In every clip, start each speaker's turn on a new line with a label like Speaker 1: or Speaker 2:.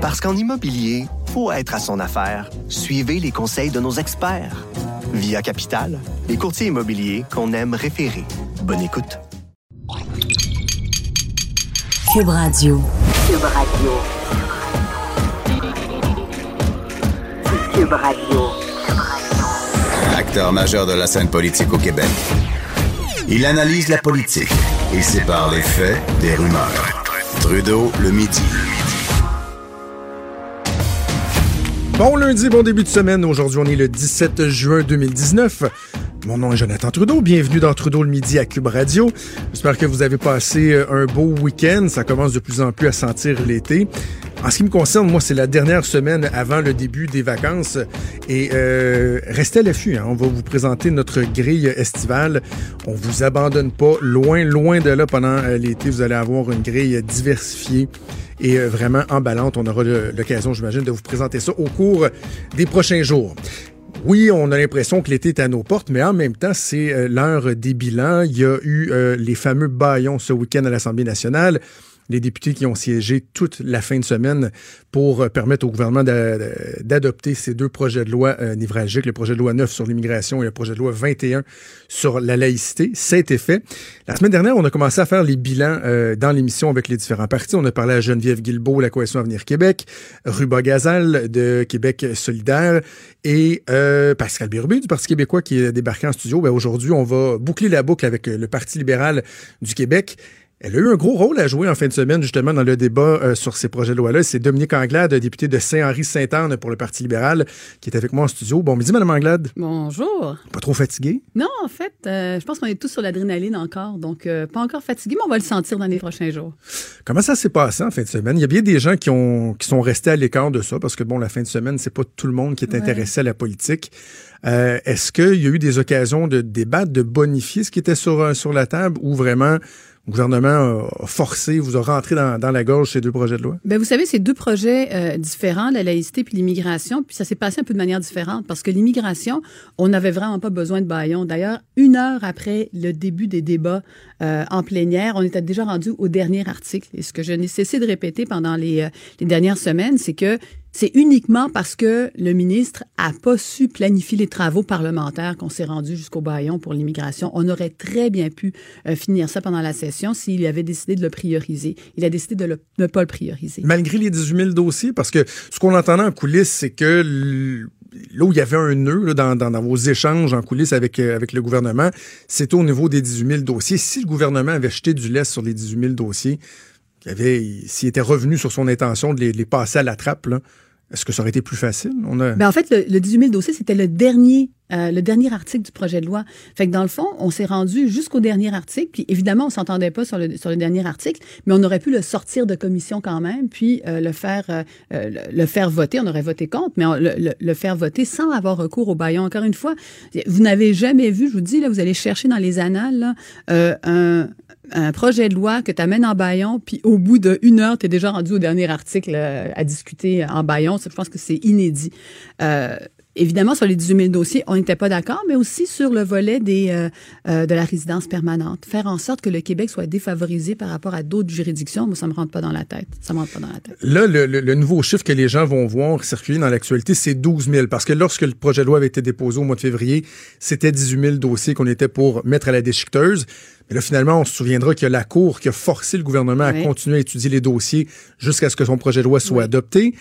Speaker 1: Parce qu'en immobilier, faut être à son affaire. Suivez les conseils de nos experts. Via Capital, les courtiers immobiliers qu'on aime référer. Bonne écoute.
Speaker 2: Cube Radio.
Speaker 3: Cube Radio. Cube Radio.
Speaker 4: Acteur majeur de la scène politique au Québec. Il analyse la politique et sépare les faits des rumeurs. Trudeau le midi.
Speaker 5: Bon lundi, bon début de semaine. Aujourd'hui, on est le 17 juin 2019. Mon nom est Jonathan Trudeau. Bienvenue dans Trudeau le midi à Cube Radio. J'espère que vous avez passé euh, un beau week-end. Ça commence de plus en plus à sentir l'été. En ce qui me concerne, moi, c'est la dernière semaine avant le début des vacances. Et euh, restez à l'affût. Hein. On va vous présenter notre grille estivale. On vous abandonne pas. Loin, loin de là pendant euh, l'été. Vous allez avoir une grille diversifiée et euh, vraiment emballante. On aura l'occasion, j'imagine, de vous présenter ça au cours des prochains jours. Oui, on a l'impression que l'été est à nos portes, mais en même temps, c'est l'heure des bilans. Il y a eu les fameux baillons ce week-end à l'Assemblée nationale les députés qui ont siégé toute la fin de semaine pour euh, permettre au gouvernement d'adopter ces deux projets de loi euh, névralgiques, le projet de loi 9 sur l'immigration et le projet de loi 21 sur la laïcité. Ça a été fait. La semaine dernière, on a commencé à faire les bilans euh, dans l'émission avec les différents partis. On a parlé à Geneviève Guilbeault, la Coalition Avenir Québec, Ruba Gazal de Québec solidaire et Pascal Birubé du Parti québécois qui est débarqué en studio. Ben, Aujourd'hui, on va boucler la boucle avec le Parti libéral du Québec. Elle a eu un gros rôle à jouer en fin de semaine, justement, dans le débat euh, sur ces projets de loi-là. C'est Dominique Anglade, député de Saint-Henri-Sainte-Anne pour le Parti libéral, qui est avec moi en studio. Bon midi, Madame Anglade.
Speaker 6: Bonjour.
Speaker 5: Pas trop fatigué?
Speaker 6: Non, en fait, euh, je pense qu'on est tous sur l'adrénaline encore. Donc, euh, pas encore fatigué, mais on va le sentir dans les prochains jours.
Speaker 5: Comment ça s'est passé en fin de semaine? Il y a bien des gens qui, ont, qui sont restés à l'écart de ça, parce que, bon, la fin de semaine, c'est pas tout le monde qui est intéressé à la politique. Est-ce qu'il y a eu des occasions de débattre, de bonifier ce qui était sur, sur la table ou vraiment gouvernement a forcé, vous a rentré dans, la gorge ces deux projets de loi?
Speaker 6: Bien, vous savez, c'est deux projets euh, différents, la laïcité puis l'immigration, puis ça s'est passé un peu de manière différente parce que l'immigration, on n'avait vraiment pas besoin de baillon. D'ailleurs, une heure après le début des débats euh, en plénière, on était déjà rendu au dernier article. Et ce que je n'ai cessé de répéter pendant les, euh, les dernières semaines, c'est que c'est uniquement parce que le ministre a pas su planifier les travaux parlementaires qu'on s'est rendu jusqu'au baillon pour l'immigration. On aurait très bien pu euh, finir ça pendant la session s'il avait décidé de le prioriser. Il a décidé de ne pas le prioriser.
Speaker 5: Malgré les 18 000 dossiers, parce que ce qu'on entendait en coulisses, c'est que là où il y avait un nœud dans, vos échanges en coulisses avec, euh, avec le gouvernement, c'était au niveau des 18 000 dossiers. Si le gouvernement avait jeté du lait sur les 18 000 dossiers, s'il était revenu sur son intention de les, passer à la trappe, est-ce que ça aurait été plus facile?
Speaker 6: On ben, en fait, le, le 18 000 dossiers, c'était le dernier, euh, le dernier article du projet de loi. Fait que dans le fond, on s'est rendu jusqu'au dernier article. Puis évidemment, on s'entendait pas sur le, dernier article, mais on aurait pu le sortir de commission quand même, puis euh, le faire euh, le, faire voter. On aurait voté contre, mais le, le, faire voter sans avoir recours au baillon. Encore une fois, vous n'avez jamais vu, je vous dis, là, vous allez chercher dans les annales un, un projet de loi que tu amènes en baillon, puis au bout d'une heure, tu es déjà rendu au dernier article à discuter en baillon. Je pense que c'est inédit. Évidemment, sur les 18 000 dossiers, on n'était pas d'accord, mais aussi sur le volet des, euh, euh, de la résidence permanente. Faire en sorte que le Québec soit défavorisé par rapport à d'autres juridictions, moi, ça me rentre pas dans la tête. Ça me rentre pas dans la tête.
Speaker 5: Là, le, le, nouveau chiffre que les gens vont voir circuler dans l'actualité, c'est 12 000. Parce que lorsque le projet de loi avait été déposé au mois de février, c'était 18 000 dossiers qu'on était pour mettre à la déchiqueteuse. Mais là, finalement, on se souviendra qu'il y a la Cour qui a forcé le gouvernement à continuer à étudier les dossiers jusqu'à ce que son projet de loi soit adopté.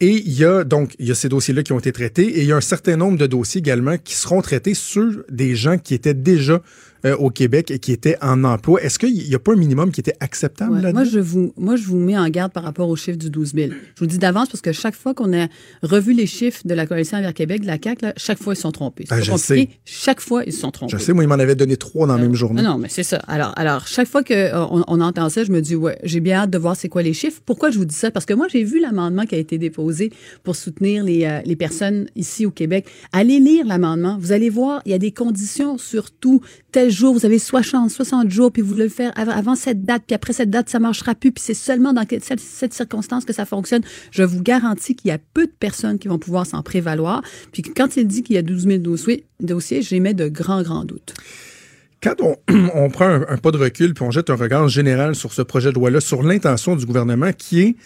Speaker 5: Et il y a donc il y a ces dossiers-là qui ont été traités et il y a un certain nombre de dossiers également qui seront traités sur des gens qui étaient déjà euh, au Québec et qui étaient en emploi. Est-ce qu'il n'y a pas un minimum qui était acceptable là
Speaker 6: Moi, je vous, moi, je vous mets en garde par rapport au chiffre du 12 000. Je vous dis d'avance parce que chaque fois qu'on a revu les chiffres de la Coalition envers Québec, de la CAQ, chaque fois, ils sont trompés.
Speaker 5: Ah, je sais.
Speaker 6: Chaque fois, ils sont trompés.
Speaker 5: Je sais, moi, ils m'en avaient donné trois dans la même euh, journée.
Speaker 6: Non, mais c'est ça. Alors, alors, chaque fois qu'on euh, on entend ça, je me dis, ouais, j'ai bien hâte de voir c'est quoi les chiffres. Pourquoi je vous dis ça? Parce que moi, j'ai vu l'amendement qui a été déposé pour soutenir les, les personnes ici au Québec. Allez lire l'amendement. Vous allez voir, il y a des conditions, surtout tel vous avez 60 60 jours, puis vous voulez le faire avant cette date, puis après cette date, ça marchera plus, puis c'est seulement dans cette, circonstance que ça fonctionne. Je vous garantis qu'il y a peu de personnes qui vont pouvoir s'en prévaloir. Puis quand il dit qu'il y a 12 000 dossiers, dossiers j'émets de grands, grands doutes.
Speaker 5: Quand on, prend un, pas de recul puis on jette un regard général sur ce projet de loi-là, sur l'intention du gouvernement qui est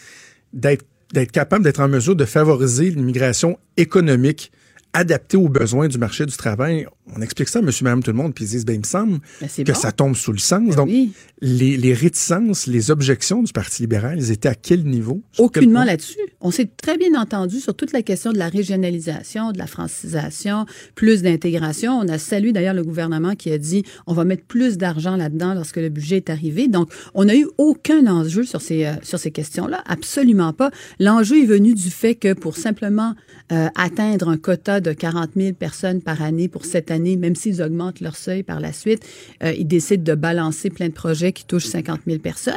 Speaker 5: d'être capable d'être en mesure de favoriser l'immigration économique adapté aux besoins du marché du travail. On explique ça, monsieur, madame, tout le monde, puis ils disent, ben, il me semble
Speaker 6: Ben,
Speaker 5: que
Speaker 6: bon.
Speaker 5: ça tombe sous le sens.
Speaker 6: Ben
Speaker 5: Donc,
Speaker 6: oui.
Speaker 5: les, les réticences, les objections du Parti libéral, ils étaient à quel niveau?
Speaker 6: Aucunement là-dessus. On s'est très bien entendu sur toute la question de la régionalisation, de la francisation, plus d'intégration. On a salué d'ailleurs le gouvernement qui a dit on va mettre plus d'argent là-dedans lorsque le budget est arrivé. Donc, on n'a eu aucun enjeu sur ces, euh, sur ces questions-là. Absolument pas. L'enjeu est venu du fait que pour simplement euh, atteindre un quota de 40 000 personnes par année pour cette année, même s'ils augmentent leur seuil par la suite, euh, ils décident de balancer plein de projets qui touchent 50 000 personnes.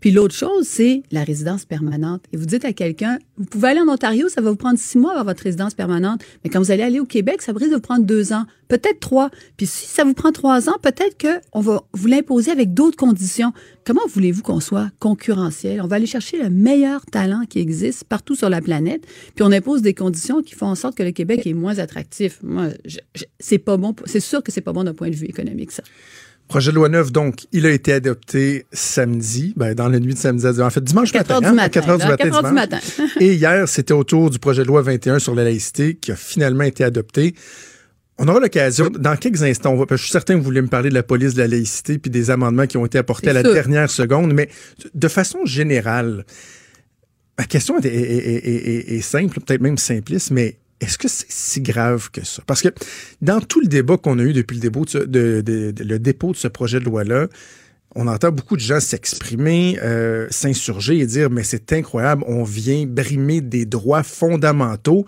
Speaker 6: Puis l'autre chose, c'est la résidence permanente. Et vous dites à quelqu'un, vous pouvez aller en Ontario, ça va vous prendre six mois avoir votre résidence permanente. Mais quand vous allez aller au Québec, ça risque de vous prendre deux ans, peut-être trois. Puis si ça vous prend trois ans, peut-être qu'on va vous l'imposer avec d'autres conditions. Comment voulez-vous qu'on soit concurrentiel? On va aller chercher le meilleur talent qui existe partout sur la planète, puis on impose des conditions qui font en sorte que le Québec est moins attractif. Moi, c'est pas bon. C'est sûr que c'est pas bon d'un point de vue économique, ça.
Speaker 5: Projet de loi 9, donc, il a été adopté samedi, ben, dans la nuit de samedi à en fait, dimanche
Speaker 6: 4
Speaker 5: matin.
Speaker 6: heures du
Speaker 5: hein, à
Speaker 6: matin.
Speaker 5: 4 heures du matin.
Speaker 6: 4 heures du matin.
Speaker 5: Et hier, c'était au tour du projet de loi 21 sur la laïcité qui a finalement été adopté. On aura l'occasion, dans quelques instants, on va, parce que je suis certain que vous voulez me parler de la police de la laïcité puis des amendements qui ont été apportés à la
Speaker 6: sûr.
Speaker 5: dernière seconde, mais de façon générale, ma question est, est- est- est- est- est simple, peut-être même simpliste, mais est-ce que c'est si grave que ça? Parce que dans tout le débat qu'on a eu depuis le dépôt de, ce- de- de- de- le dépôt de ce projet de loi-là, on entend beaucoup de gens s'exprimer, euh, s'insurger et dire mais c'est incroyable, on vient brimer des droits fondamentaux.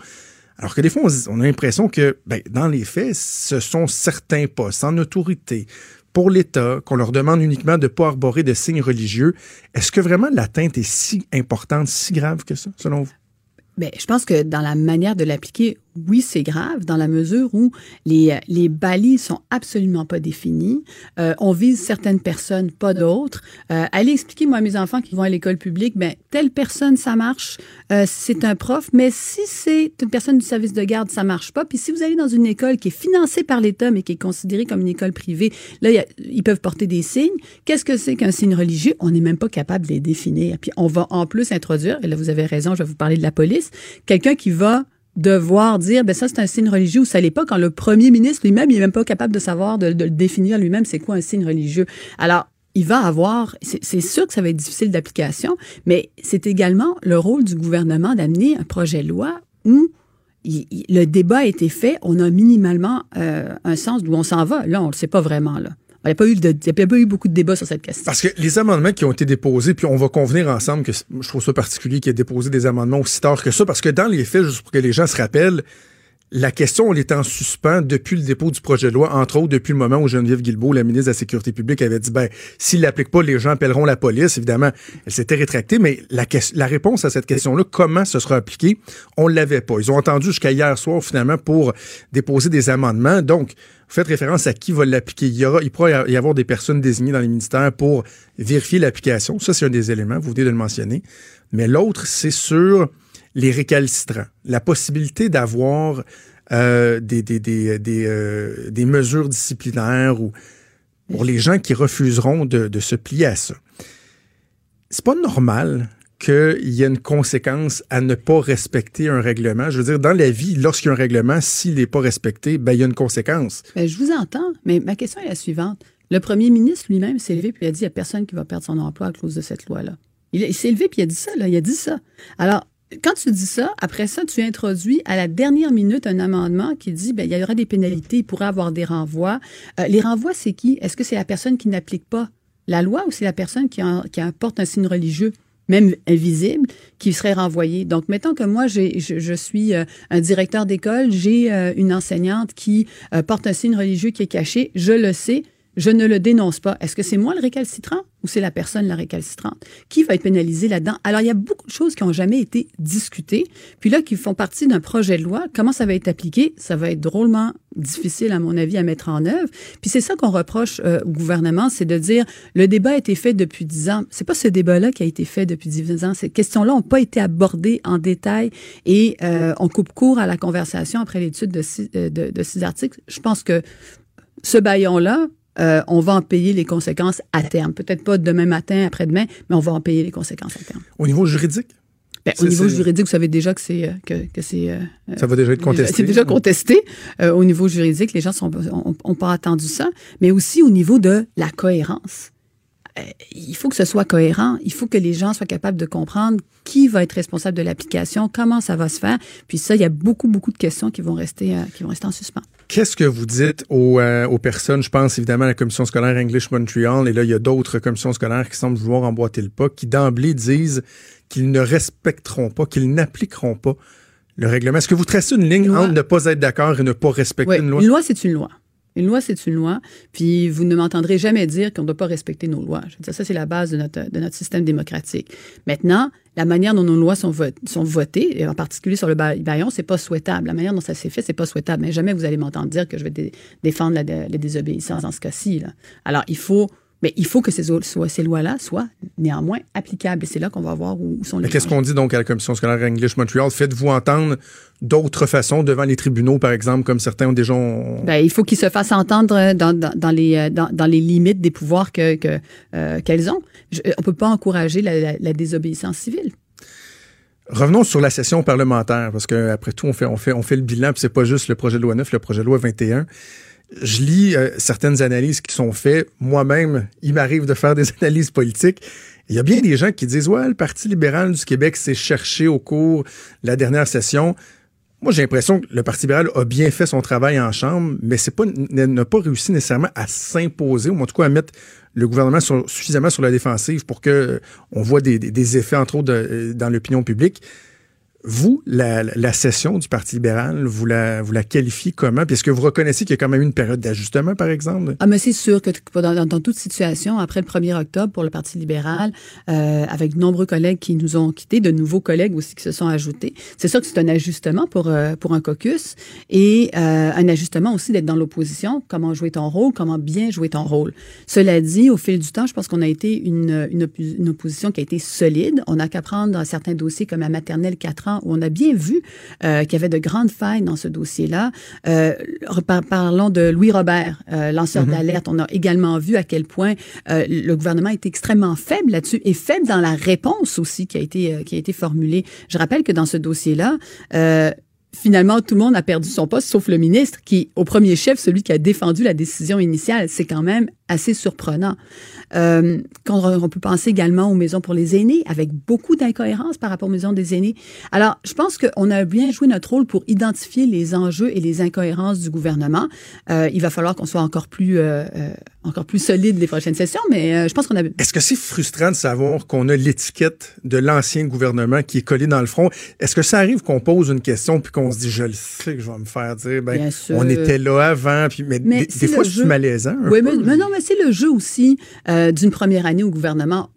Speaker 5: Alors que des fois, on, a l'impression que, ben, dans les faits, ce sont certains postes en autorité pour l'État qu'on leur demande uniquement de ne pas arborer de signes religieux. Est-ce que vraiment l'atteinte est si importante, si grave que ça, selon vous?
Speaker 6: Bien, je pense que dans la manière de l'appliquer, oui, c'est grave, dans la mesure où les, les balises sont absolument pas définies. Euh, on vise certaines personnes, pas d'autres. Euh, allez expliquer, moi, à mes enfants qui vont à l'école publique, ben, telle personne, ça marche, euh, c'est un prof, mais si c'est une personne du service de garde, ça marche pas. Puis si vous allez dans une école qui est financée par l'État, mais qui est considérée comme une école privée, là, ils peuvent porter des signes. Qu'est-ce que c'est qu'un signe religieux? On n'est même pas capable de les définir. Puis on va en plus introduire, et là, vous avez raison, je vais vous parler de la police, quelqu'un qui va devoir dire, ben ça, c'est un signe religieux ou ça l'est pas quand le premier ministre lui-même, il est même pas capable de savoir, de, le définir lui-même, c'est quoi un signe religieux. Alors, il va avoir, c'est sûr que ça va être difficile d'application, mais c'est également le rôle du gouvernement d'amener un projet de loi où le débat a été fait, on a minimalement euh, un sens d'où on s'en va. Là, on ne le sait pas vraiment. Là. Il n'y a, pas eu y beaucoup de débats sur cette question.
Speaker 5: Parce que les amendements qui ont été déposés, puis on va convenir ensemble que je trouve ça particulier qu'il ait déposé des amendements aussi tard que ça, parce que dans les faits, juste pour que les gens se rappellent, la question, elle était en suspens depuis le dépôt du projet de loi, entre autres depuis le moment où Geneviève Guilbeault, la ministre de la Sécurité publique, avait dit, ben, s'il l'applique pas, les gens appelleront la police. Évidemment, elle s'était rétractée, mais la réponse à cette question-là, comment ce sera appliqué, on l'avait pas. Ils ont entendu jusqu'à hier soir, finalement, pour déposer des amendements. Donc, vous faites référence à qui va l'appliquer. Il y il pourra y avoir des personnes désignées dans les ministères pour vérifier l'application. Ça, c'est un des éléments. Vous venez de le mentionner. Mais l'autre, c'est sur les récalcitrants. La possibilité d'avoir euh, des, des, des, des, euh, des mesures disciplinaires ou pour les gens qui refuseront de, de se plier à ça. C'est pas normal qu'il y ait une conséquence à ne pas respecter un règlement. Je veux dire, dans la vie, lorsqu'il y a un règlement, s'il n'est pas respecté, ben, il y a une conséquence.
Speaker 6: Ben, je vous entends, mais ma question est la suivante. Le premier ministre lui-même s'est levé puis a dit il n'y a personne qui va perdre son emploi à cause de cette loi-là. Il, s'est levé puis il a dit ça, là, il a dit ça. Alors, quand tu dis ça, après ça, tu introduis à la dernière minute un amendement qui dit ben, il y aura des pénalités, il pourrait avoir des renvois. Euh, les renvois, c'est qui? Est-ce que c'est la personne qui n'applique pas la loi ou c'est la personne qui, en- qui apporte un signe religieux? Même invisible, qui serait renvoyée. Donc, mettons que moi, je suis euh, un directeur d'école, j'ai euh, une enseignante qui euh, porte un signe religieux qui est caché, je le sais, je ne le dénonce pas. Est-ce que c'est moi le récalcitrant ou c'est la personne la récalcitrante? Qui va être pénalisé là-dedans? Alors, il y a beaucoup de choses qui n'ont jamais été discutées, puis là, qui font partie d'un projet de loi. Comment ça va être appliqué? Ça va être drôlement difficile, à mon avis, à mettre en œuvre. Puis c'est ça qu'on reproche euh, au gouvernement, c'est de dire, le débat a été fait depuis dix ans. C'est pas ce débat-là qui a été fait depuis dix ans. Ces questions-là n'ont pas été abordées en détail et euh, on coupe court à la conversation après l'étude de euh, de, de six articles. Je pense que ce baillon-là, euh, on va en payer les conséquences à terme. Peut-être pas demain matin, après-demain, mais on va en payer les conséquences à terme.
Speaker 5: Au niveau juridique,
Speaker 6: Ben, au niveau juridique, vous savez déjà que c'est euh, que, que c'est euh,
Speaker 5: Ça va déjà être contesté.
Speaker 6: C'est déjà contesté euh, au niveau juridique. Les gens sont ont, ont pas attendu ça, mais aussi au niveau de la cohérence. Euh, il faut que ce soit cohérent. Il faut que les gens soient capables de comprendre qui va être responsable de l'application, comment ça va se faire. Puis ça, il y a beaucoup beaucoup de questions qui vont rester euh, qui vont rester en suspens.
Speaker 5: Qu'est-ce que vous dites aux, euh, aux personnes, je pense évidemment à la commission scolaire English Montreal, et là, il y a d'autres commissions scolaires qui semblent vouloir emboîter le pas, qui d'emblée disent qu'ils ne respecteront pas, qu'ils n'appliqueront pas le règlement. Est-ce que vous tracez une ligne entre ne pas être d'accord et ne pas respecter
Speaker 6: Oui,
Speaker 5: une loi?
Speaker 6: une loi, c'est une loi. Une loi, c'est une loi. Puis vous ne m'entendrez jamais dire qu'on ne doit pas respecter nos lois. Je veux dire, ça, c'est la base de notre, de notre système démocratique. Maintenant, la manière dont nos lois sont, vo- sont votées, et en particulier sur le ba- baillon, c'est pas souhaitable. La manière dont ça s'est fait, c'est pas souhaitable. Mais jamais vous allez m'entendre dire que je vais dé- défendre la, la désobéissance dans ce cas-ci. Alors, il faut, mais il faut que ces, o- soient- ces lois-là soient néanmoins applicables. Et c'est là qu'on va voir où, où sont les
Speaker 5: Mais Qu'est-ce qu'on dit donc à la commission scolaire English Montreal? Faites-vous entendre d'autres façons devant les tribunaux, par exemple, comme certains ont déjà... ont-
Speaker 6: Ben, il faut qu'ils se fassent entendre dans, dans, dans les, euh, dans, dans les limites des pouvoirs que, euh, qu'elles ont. Je- on ne peut pas encourager la, la- la désobéissance civile.
Speaker 5: Revenons sur la session parlementaire, parce que après tout, on fait, on fait, on fait le bilan, puis c'est pas juste le projet de loi 9, le projet de loi 21. Je lis euh, certaines analyses qui sont faites. Moi-même, il m'arrive de faire des analyses politiques. Il y a bien des gens qui disent Ouais, le Parti libéral du Québec s'est cherché au cours de la dernière session. Moi, j'ai l'impression que le Parti libéral a bien fait son travail en Chambre, mais n'a pas réussi nécessairement à s'imposer, ou en tout cas à mettre le gouvernement suffisamment sur la défensive pour que euh, on voit des, effets, entre autres, euh, dans l'opinion publique. Vous, la, la session du Parti libéral, vous la, vous la qualifiez comment? Puis est-ce que vous reconnaissez qu'il y a quand même une période d'ajustement, par exemple?
Speaker 6: Ah, mais c'est sûr que dans, dans- toute situation, après le 1er octobre pour le Parti libéral, euh, avec de nombreux collègues qui nous ont quittés, de nouveaux collègues aussi qui se sont ajoutés, c'est sûr que c'est un ajustement pour, euh, pour un caucus et euh, un ajustement aussi d'être dans l'opposition, comment jouer ton rôle, comment bien jouer ton rôle. Cela dit, au fil du temps, je pense qu'on a été une, une, une opposition qui a été solide. On n'a qu'à prendre dans certains dossiers comme la maternelle 4 ans, où on a bien vu euh, qu'il y avait de grandes failles dans ce dossier-là. Euh, parlons de Louis Robert, euh, lanceur d'alerte. On a également vu à quel point le gouvernement est extrêmement faible là-dessus et faible dans la réponse aussi qui a été, qui a été formulée. Je rappelle que dans ce dossier-là, Finalement, tout le monde a perdu son poste, sauf le ministre, qui, au premier chef, celui qui a défendu la décision initiale. C'est quand même assez surprenant. Euh, quand on, peut penser également aux maisons pour les aînés, avec beaucoup d'incohérences par rapport aux maisons des aînés. Alors, je pense qu'on a bien joué notre rôle pour identifier les enjeux et les incohérences du gouvernement. Euh, il va falloir qu'on soit encore plus, euh, encore plus solide les prochaines sessions, mais je pense qu'on a...
Speaker 5: Est-ce que c'est frustrant de savoir qu'on a l'étiquette de l'ancien gouvernement qui est collée dans le front? Est-ce que ça arrive qu'on pose une question puis qu'on se dit, je le sais que je vais me faire dire, ben,
Speaker 6: Bien sûr.
Speaker 5: on était là avant, puis, mais,
Speaker 6: Mais
Speaker 5: des, des fois, c'est malaisant.
Speaker 6: Oui,
Speaker 5: peu.
Speaker 6: mais, mais non, mais c'est le jeu aussi euh, d'une première année au gouvernement.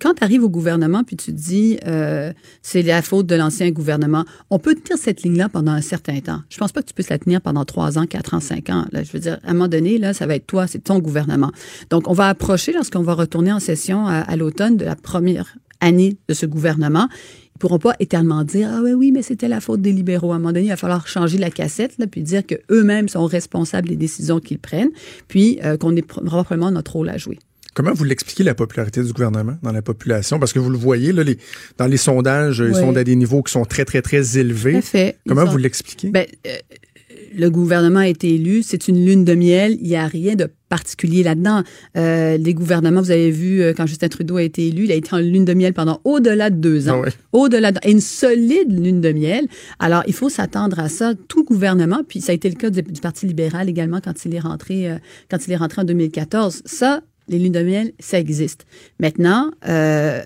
Speaker 6: Quand tu arrives au gouvernement puis tu te dis euh, c'est la faute de l'ancien gouvernement, on peut tenir cette ligne-là pendant un certain temps. Je pense pas que tu puisses la tenir pendant trois ans, quatre ans, cinq ans. Là, je veux dire, à un moment donné, là, ça va être toi, c'est ton gouvernement. Donc, on va approcher lorsqu'on va retourner en session à l'automne de la première année de ce gouvernement. Ils pourront pas éternellement dire ah oui oui mais c'était la faute des libéraux. À un moment donné, il va falloir changer la cassette là, puis dire que eux-mêmes sont responsables des décisions qu'ils prennent, puis euh, qu'on est pr- probablement notre rôle à jouer.
Speaker 5: Comment vous l'expliquez, la popularité du gouvernement dans la population? Parce que vous le voyez, là, les, dans les sondages, ils sont à des niveaux qui sont très, très, très élevés.
Speaker 6: Tout à fait. Ils
Speaker 5: Comment
Speaker 6: sont-
Speaker 5: vous l'expliquez?
Speaker 6: Ben, euh, le gouvernement a été élu, c'est une lune de miel, il n'y a rien de particulier là-dedans. Euh, les gouvernements, vous avez vu, euh, quand Justin Trudeau a été élu, il a été en lune de miel pendant au-delà de deux ans.
Speaker 5: Ah ouais.
Speaker 6: Au-delà de, une solide lune de miel. Alors, il faut s'attendre à ça, tout gouvernement, puis ça a été le cas du, du Parti libéral également quand il est rentré, euh, quand il est rentré en 2014. Ça, les lunes de miel, ça existe. Maintenant, euh,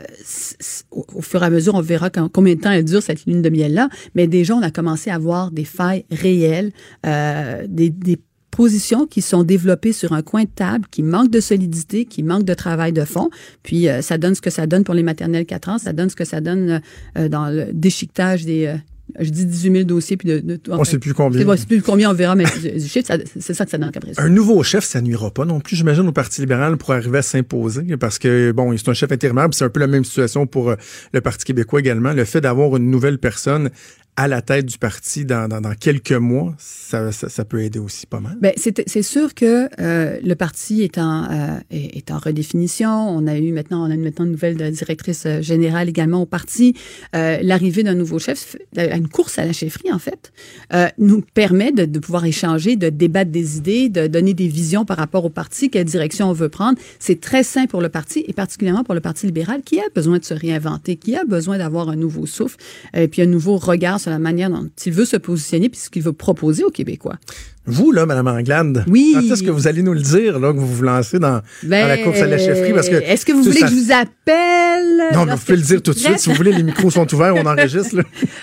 Speaker 6: au, au fur et à mesure, on verra quand- combien de temps elle dure, cette lune de miel-là. Mais déjà, on a commencé à voir des failles réelles, euh, des, des positions qui sont développées sur un coin de table, qui manquent de solidité, qui manquent de travail de fond. Puis, euh, ça donne ce que ça donne pour les maternelles 4 ans, ça donne ce que ça donne euh, dans le déchiquetage des... je dis 18 000 dossiers, puis de... de
Speaker 5: On ne sait plus combien.
Speaker 6: C'est bon, plus combien on verra, mais du chiffre, ça- c'est ça que ça donne comme résultat.
Speaker 5: Un nouveau chef, ça nuira pas non plus, j'imagine, au Parti libéral pour arriver à s'imposer, parce que, bon, c'est un chef intérimaire, c'est un peu la même situation pour euh, le Parti québécois également. Le fait d'avoir une nouvelle personne à la tête du parti dans, dans, dans quelques mois, ça, ça, ça, peut aider aussi pas mal.
Speaker 6: Bien, c'est sûr que euh, le parti est en, euh, est, en redéfinition. On a eu maintenant, on a maintenant une nouvelle directrice générale également au parti. Euh, L'arrivée d'un nouveau chef, une course à la chefferie en fait, euh, nous permet de, de, pouvoir échanger, de débattre des idées, de donner des visions par rapport au parti, quelle direction on veut prendre. C'est très sain pour le parti et particulièrement pour le Parti libéral qui a besoin de se réinventer, qui a besoin d'avoir un nouveau souffle et puis un nouveau regard sur la manière dont il veut se positionner puis ce qu'il veut proposer aux Québécois.
Speaker 5: Vous, là, Mme Anglade,
Speaker 6: oui.
Speaker 5: quand est-ce que vous allez nous le dire, là, que vous vous lancez dans,
Speaker 6: ben,
Speaker 5: dans la course à la chefferie? Parce que,
Speaker 6: est-ce que vous voulez ça... que je vous appelle?
Speaker 5: Non, mais vous pouvez le dire tout de suite. si vous voulez, les micros sont ouverts, on enregistre. Là.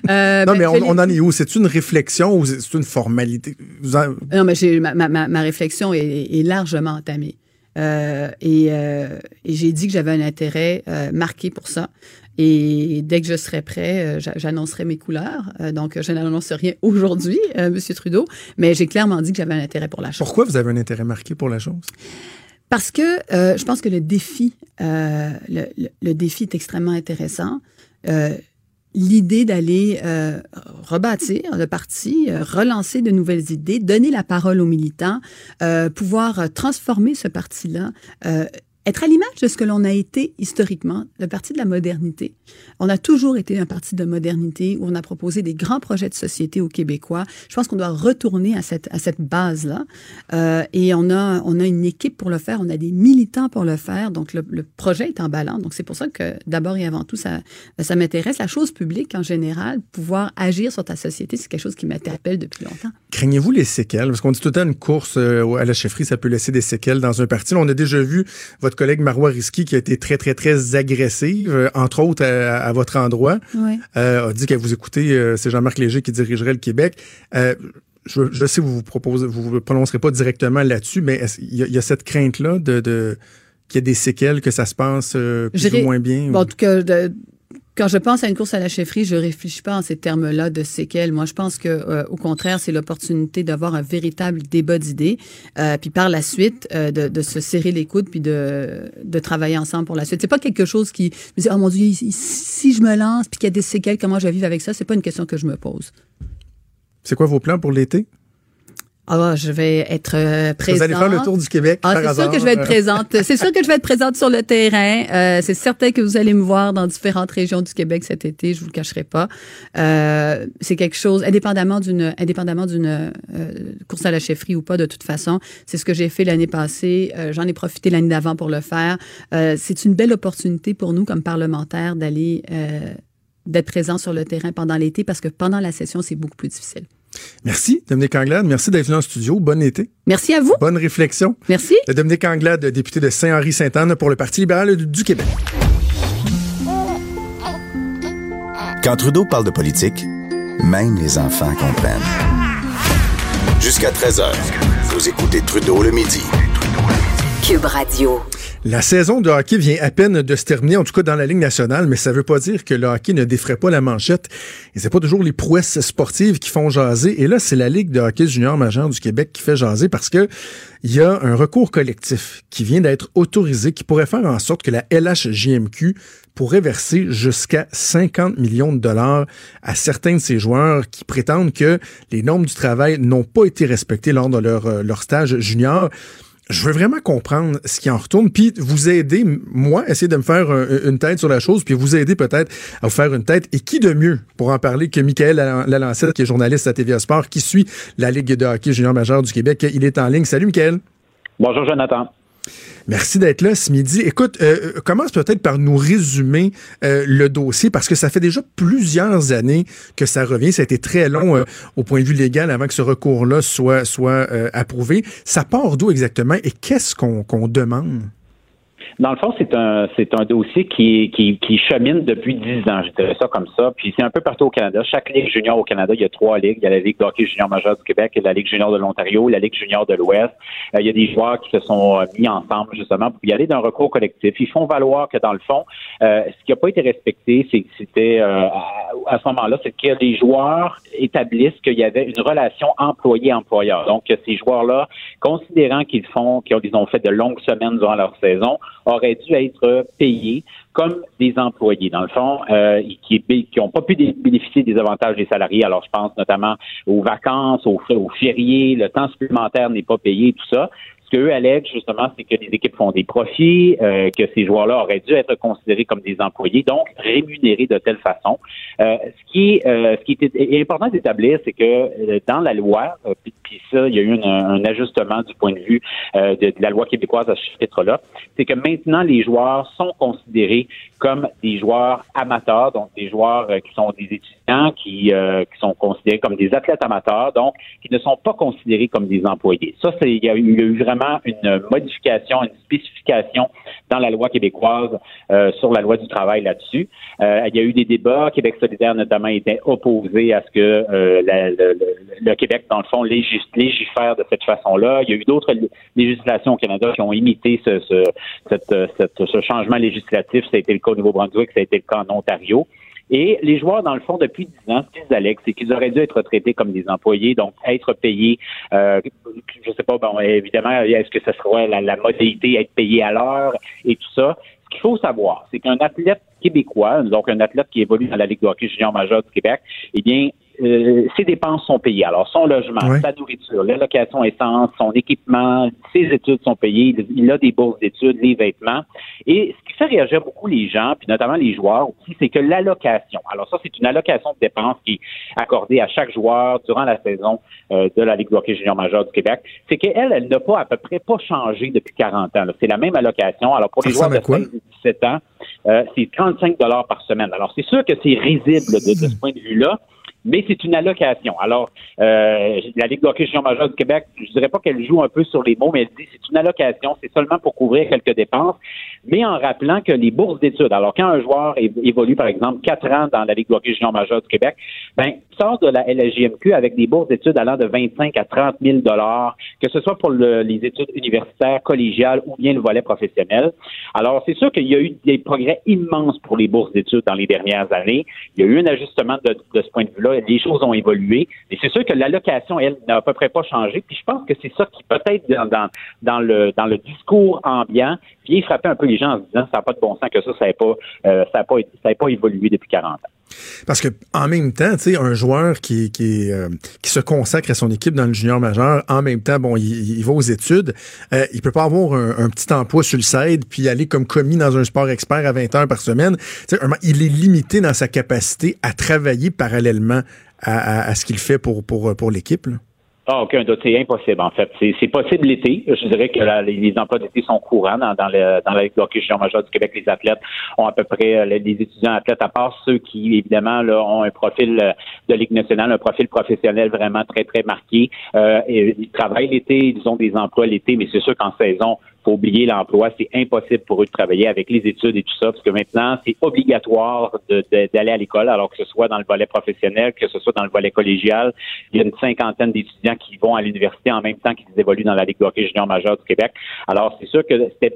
Speaker 5: Euh, non, ben, mais on, on, en est où? C'est une réflexion ou c'est une formalité? En...
Speaker 6: Non, mais ma, ma, ma, réflexion est, est largement entamée. Euh, et, euh, et j'ai dit que j'avais un intérêt euh, marqué pour ça. Et dès que je serai prêt, euh, j'annoncerai mes couleurs. Euh, donc, je n'annonce rien aujourd'hui, euh, M. Trudeau, mais j'ai clairement dit que j'avais un intérêt pour la chose.
Speaker 5: Pourquoi vous avez un intérêt marqué pour la chose?
Speaker 6: Parce que euh, je pense que le défi, euh, le, le, le, défi est extrêmement intéressant. Euh, L'idée d'aller rebâtir le parti, relancer de nouvelles idées, donner la parole aux militants, pouvoir transformer ce parti-là être à l'image de ce que l'on a été historiquement, le parti de la modernité. On a toujours été un parti de modernité où on a proposé des grands projets de société aux Québécois. Je pense qu'on doit retourner à cette, à cette base-là. Euh, et on a, on a une équipe pour le faire, on a des militants pour le faire. Donc, le, projet est emballant. Donc, c'est pour ça que d'abord et avant tout, ça, ça m'intéresse. La chose publique en général, pouvoir agir sur ta société, c'est quelque chose qui m'interpelle depuis longtemps.
Speaker 5: Craignez-vous les séquelles? Parce qu'on dit tout le temps une course euh, à la chefferie, ça peut laisser des séquelles dans un parti. On a déjà vu votre collègue Marois Risky qui a été très, très, très agressive, euh, entre autres à, à votre endroit,
Speaker 6: oui.
Speaker 5: euh, a dit qu'elle vous écoutez, euh, c'est Jean-Marc Léger qui dirigerait le Québec. Euh, je, je, sais que vous vous proposez, vous vous prononcerez pas directement là-dessus, mais il y, y, a cette crainte-là de, de qu'il y ait des séquelles, que ça se passe euh, plus ou moins bien?
Speaker 6: Bon, en tout cas, de, quand je pense à une course à la chefferie, je réfléchis pas en ces termes-là de séquelles. Moi, je pense que, euh, au contraire, c'est l'opportunité d'avoir un véritable débat d'idées, euh, puis par la suite euh, de, se serrer les coudes, puis de, de travailler ensemble pour la suite. C'est pas quelque chose qui me dit oh mon Dieu, si je me lance, puis qu'il y a des séquelles, comment je vais vivre avec ça C'est pas une question que je me pose.
Speaker 5: C'est quoi vos plans pour l'été?
Speaker 6: Ah, je vais être euh, présente.
Speaker 5: Vous allez faire le tour du Québec.
Speaker 6: Ah, c'est sûr que je vais être présente. c'est sûr que je vais être présente sur le terrain. Euh, c'est certain que vous allez me voir dans différentes régions du Québec cet été. Je vous le cacherai pas. Euh, c'est quelque chose, indépendamment d'une, indépendamment d'une euh, course à la chefferie ou pas, de toute façon. C'est ce que j'ai fait l'année passée. Euh, j'en ai profité l'année d'avant pour le faire. Euh, c'est une belle opportunité pour nous comme parlementaires d'aller d'être présents sur le terrain pendant l'été parce que pendant la session, c'est beaucoup plus difficile.
Speaker 5: Merci, Dominique Anglade. Merci d'être venu en studio. Bon été.
Speaker 6: Merci à vous.
Speaker 5: Bonne réflexion.
Speaker 6: Merci.
Speaker 5: Dominique Anglade, député de Saint-Henri-Sainte-Anne pour le Parti libéral du Québec.
Speaker 4: Quand Trudeau parle de politique, même les enfants comprennent. Jusqu'à 13h, vous écoutez Trudeau le midi.
Speaker 3: Cube Radio.
Speaker 5: La saison de hockey vient à peine de se terminer, en tout cas dans la Ligue nationale, mais ça veut pas dire que le hockey ne défraie pas la manchette. Et c'est pas toujours les prouesses sportives qui font jaser. Et là, c'est la Ligue de hockey junior majeur du Québec qui fait jaser parce que il y a un recours collectif qui vient d'être autorisé qui pourrait faire en sorte que la LHJMQ pourrait verser jusqu'à 50 millions de dollars à certains de ces joueurs qui prétendent que les normes du travail n'ont pas été respectées lors de leur, leur stage junior je veux vraiment comprendre ce qui en retourne, puis vous aider, moi, essayer de me faire une tête sur la chose, puis vous aider peut-être à vous faire une tête. Et qui de mieux pour en parler que Michael Lalancette, qui est journaliste à TVA Sport, qui suit la Ligue de hockey junior majeur du Québec. Il est en ligne. Salut, Michael.
Speaker 7: Bonjour, Jonathan.
Speaker 5: Merci d'être là ce midi. Écoute, euh, commence peut-être par nous résumer euh, le dossier parce que ça fait déjà plusieurs années que ça revient. Ça a été très long euh, au point de vue légal avant que ce recours-là soit, soit euh, approuvé. Ça part d'où exactement et qu'est-ce qu'on qu'on demande?
Speaker 7: Dans le fond, c'est un c'est un dossier qui, qui, qui chemine depuis dix ans, je dirais ça comme ça. Puis c'est un peu partout au Canada. Chaque ligue junior au Canada, il y a trois ligues. Il y a la Ligue de hockey junior majeur du Québec, la Ligue junior de l'Ontario, la Ligue junior de l'Ouest. Euh, il y a des joueurs qui se sont euh, mis ensemble justement pour y aller d'un recours collectif. Ils font valoir que dans le fond, euh, ce qui n'a pas été respecté, c'est que c'était euh, à, ce moment-là, c'est que les joueurs établissent qu'il y avait une relation employé-employeur. Donc ces joueurs-là, considérant qu'ils font qu'ils ont fait de longues semaines durant leur saison, auraient dû être payés comme des employés, dans le fond, euh, qui n'ont pas pu bénéficier des avantages des salariés. Alors, je pense notamment aux vacances, aux, aux fériés, le temps supplémentaire n'est pas payé, tout ça. Ce qu'eux allèguent, justement, c'est que les équipes font des profits, euh, que ces joueurs-là auraient dû être considérés comme des employés, donc rémunérés de telle façon. Euh, ce qui euh, ce qui est important d'établir, c'est que dans la loi, puis, ça, il y a eu un, ajustement du point de vue de, la loi québécoise à ce chapitre-là, c'est que maintenant les joueurs sont considérés comme des joueurs amateurs, donc des joueurs qui sont des étudiants, qui, qui sont considérés comme des athlètes amateurs, donc qui ne sont pas considérés comme des employés. Ça, c'est il y a eu, vraiment une modification, une spécification dans la loi québécoise euh, sur la loi du travail là-dessus. Euh, il y a eu des débats. Québec solidaire, notamment, était opposé à ce que euh, le, Québec, dans le fond, légifère de cette façon-là. Il y a eu d'autres législations au Canada qui ont imité ce, ce changement législatif. Ça a été le au Nouveau-Brunswick, ça a été le cas en Ontario. Et les joueurs, dans le fond, depuis 10 ans, ce qu'ils allaient, c'est qu'ils auraient dû être traités comme des employés, donc être payés, euh, je sais pas, bon, évidemment, est-ce que ce serait la, modalité, être payé à l'heure et tout ça. Ce qu'il faut savoir, c'est qu'un athlète québécois, donc un athlète qui évolue dans la Ligue de hockey junior majeur du Québec, eh bien, euh, ses dépenses sont payées. Alors, son logement, sa nourriture, l'allocation essence, son équipement, ses études sont payées. Il a des bourses d'études, les vêtements. Et ce qui fait réagir beaucoup les gens, puis notamment les joueurs aussi, c'est que l'allocation, alors ça, c'est une allocation de dépenses qui est accordée à chaque joueur durant la saison euh, de la Ligue de hockey junior majeur du Québec, c'est qu'elle, elle, n'a pas à peu près pas changé depuis 40 ans. C'est la même allocation. Alors, pour les joueurs de 16 17 ans, euh, c'est 35 dollars par semaine. Alors, c'est sûr que c'est risible de ce point de vue-là mais c'est une allocation. Alors, euh, la Ligue de hockey junior majeur du Québec, je dirais pas qu'elle joue un peu sur les mots, mais elle dit c'est une allocation, c'est seulement pour couvrir quelques dépenses, mais en rappelant que les bourses d'études, alors quand un joueur évolue, par exemple, quatre ans dans la Ligue de hockey junior majeur du Québec, ben, sort de la LGMQ avec des bourses d'études allant de 25 à 30 000 dollars, que ce soit pour les études universitaires, collégiales ou bien le volet professionnel. Alors, c'est sûr qu'il y a eu des progrès immenses pour les bourses d'études dans les dernières années. Il y a eu un ajustement de, de ce point de vue-là les choses ont évolué. Mais c'est sûr que l'allocation, elle, n'a à peu près pas changé. Puis je pense que c'est ça qui peut-être dans, le, discours ambiant vient frapper un peu les gens en se disant ça n'a pas de bon sens que ça, ça n'a euh, pas évolué depuis 40 ans.
Speaker 5: Parce que en même temps, tu sais, un joueur qui, qui, euh, qui se consacre à son équipe dans le junior majeur, en même temps, bon, il, va aux études, euh, il peut pas avoir un, petit emploi sur le side puis aller comme commis dans un sport expert à 20 heures par semaine. Tu sais, il est limité dans sa capacité à travailler parallèlement à, à, ce qu'il fait pour, pour, pour l'équipe.
Speaker 7: Ah, aucun doute. C'est impossible, en fait. C'est possible l'été. Je dirais que les, emplois d'été sont courants dans, dans, le, dans la Ligue majeur du Québec. Les athlètes ont à peu près, euh, les, étudiants athlètes, à part ceux qui, évidemment, là, ont un profil euh, de Ligue nationale, un profil professionnel vraiment très, très marqué. Euh, ils travaillent l'été, ils ont des emplois l'été, mais c'est sûr qu'en saison, oublier l'emploi. C'est impossible pour eux de travailler avec les études et tout ça, parce que maintenant, c'est obligatoire d'aller à l'école, alors que ce soit dans le volet professionnel, que ce soit dans le volet collégial. Il y a une cinquantaine d'étudiants qui vont à l'université en même temps qu'ils évoluent dans la Ligue de junior majeur du Québec. Alors, c'est sûr que c'était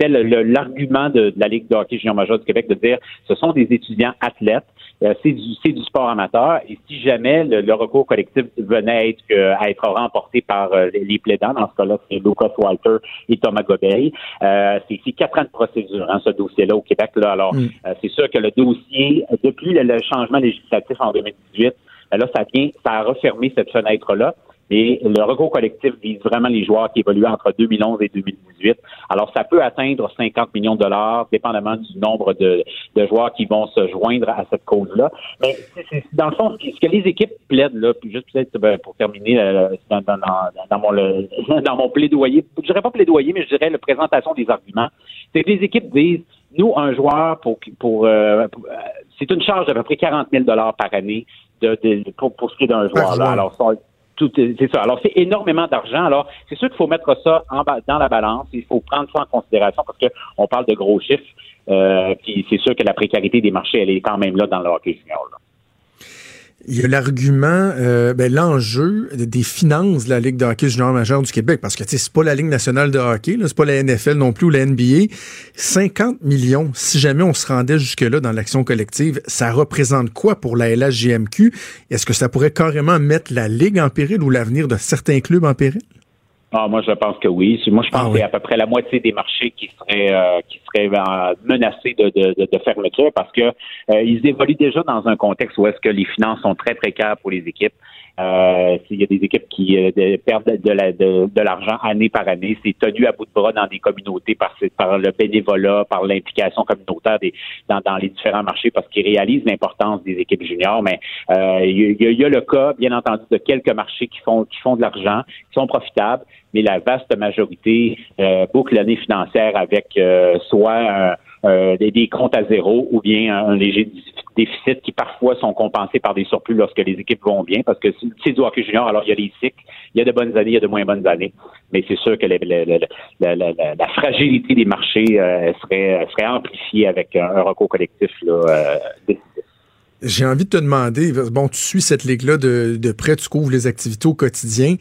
Speaker 7: l'argument de, la Ligue de hockey junior majeur du Québec de dire ce sont des étudiants athlètes euh, c'est du, du sport amateur. Et si jamais le, recours collectif venait être, euh, à être remporté par euh, les, plaidants, dans ce cas-là, c'est Lucas Walter et Thomas Gobeil, c'est quatre ans de procédure, hein, ce dossier-là au Québec. Là. Alors, mm. c'est sûr que le dossier, depuis le, changement législatif en 2018, là, ça vient, ça a refermé cette fenêtre-là. Et le recours collectif vise vraiment les joueurs qui évoluent entre 2011 et 2018. Alors, ça peut atteindre 50 millions de dollars, dépendamment du nombre de, joueurs qui vont se joindre à cette cause-là. Mais c'est, dans le fond, ce que les équipes plaident, là, puis juste peut-être ben, pour terminer euh, dans, mon, dans mon plaidoyer, je dirais pas plaidoyer, mais je dirais la présentation des arguments, c'est que les équipes disent, nous, un joueur, pour, pour, euh, euh, c'est une charge d'à peu près 40 000 dollars par année de, pour, pour ce qui est d'un joueur. Là. Alors, c'est ça. Alors, c'est énormément d'argent. Alors, c'est sûr qu'il faut mettre ça en, dans la balance. Il faut prendre ça en considération parce qu'on parle de gros chiffres. Euh, puis c'est sûr que la précarité des marchés, elle est quand même là dans le hockey.
Speaker 5: Il y a l'argument, euh, ben, l'enjeu des finances de la Ligue de hockey junior majeur du Québec, parce que c'est pas la Ligue nationale de hockey, c'est pas la NFL non plus ou la NBA. 50 millions, si jamais on se rendait jusque-là dans l'action collective, ça représente quoi pour la LHJMQ? Est-ce que ça pourrait carrément mettre la Ligue en péril ou l'avenir de certains clubs en péril?
Speaker 7: Ah, moi, je pense que oui. Moi, je pense
Speaker 5: Ah
Speaker 7: que
Speaker 5: oui.
Speaker 7: c'est à peu près la moitié des marchés qui seraient euh, qui seraient euh, menacés de, de, de, de fermeture parce que euh, ils évoluent déjà dans un contexte où est-ce que les finances sont très précaires pour les équipes. Euh, il y a des équipes qui euh, de- perdent de, la- de, de l'argent année par année. C'est tenu à bout de bras dans des communautés par, le bénévolat, par l'implication communautaire dans, les différents marchés parce qu'ils réalisent l'importance des équipes juniors. Mais euh, il y, a- le cas, bien entendu, de quelques marchés qui font de l'argent, qui sont profitables, mais la vaste majorité euh, boucle l'année financière avec euh, soit euh, des, comptes à zéro ou bien un, léger déficit qui parfois sont compensés par des surplus lorsque les équipes vont bien parce que c'est du hockey junior, alors il y a des cycles, il y a de bonnes années, il y a de moins bonnes années, mais c'est sûr que la, fragilité des marchés serait, amplifiée avec un, recours collectif là.
Speaker 5: J'ai envie de te demander, bon, tu suis cette ligue-là de, de près, tu couvres les activités au quotidien.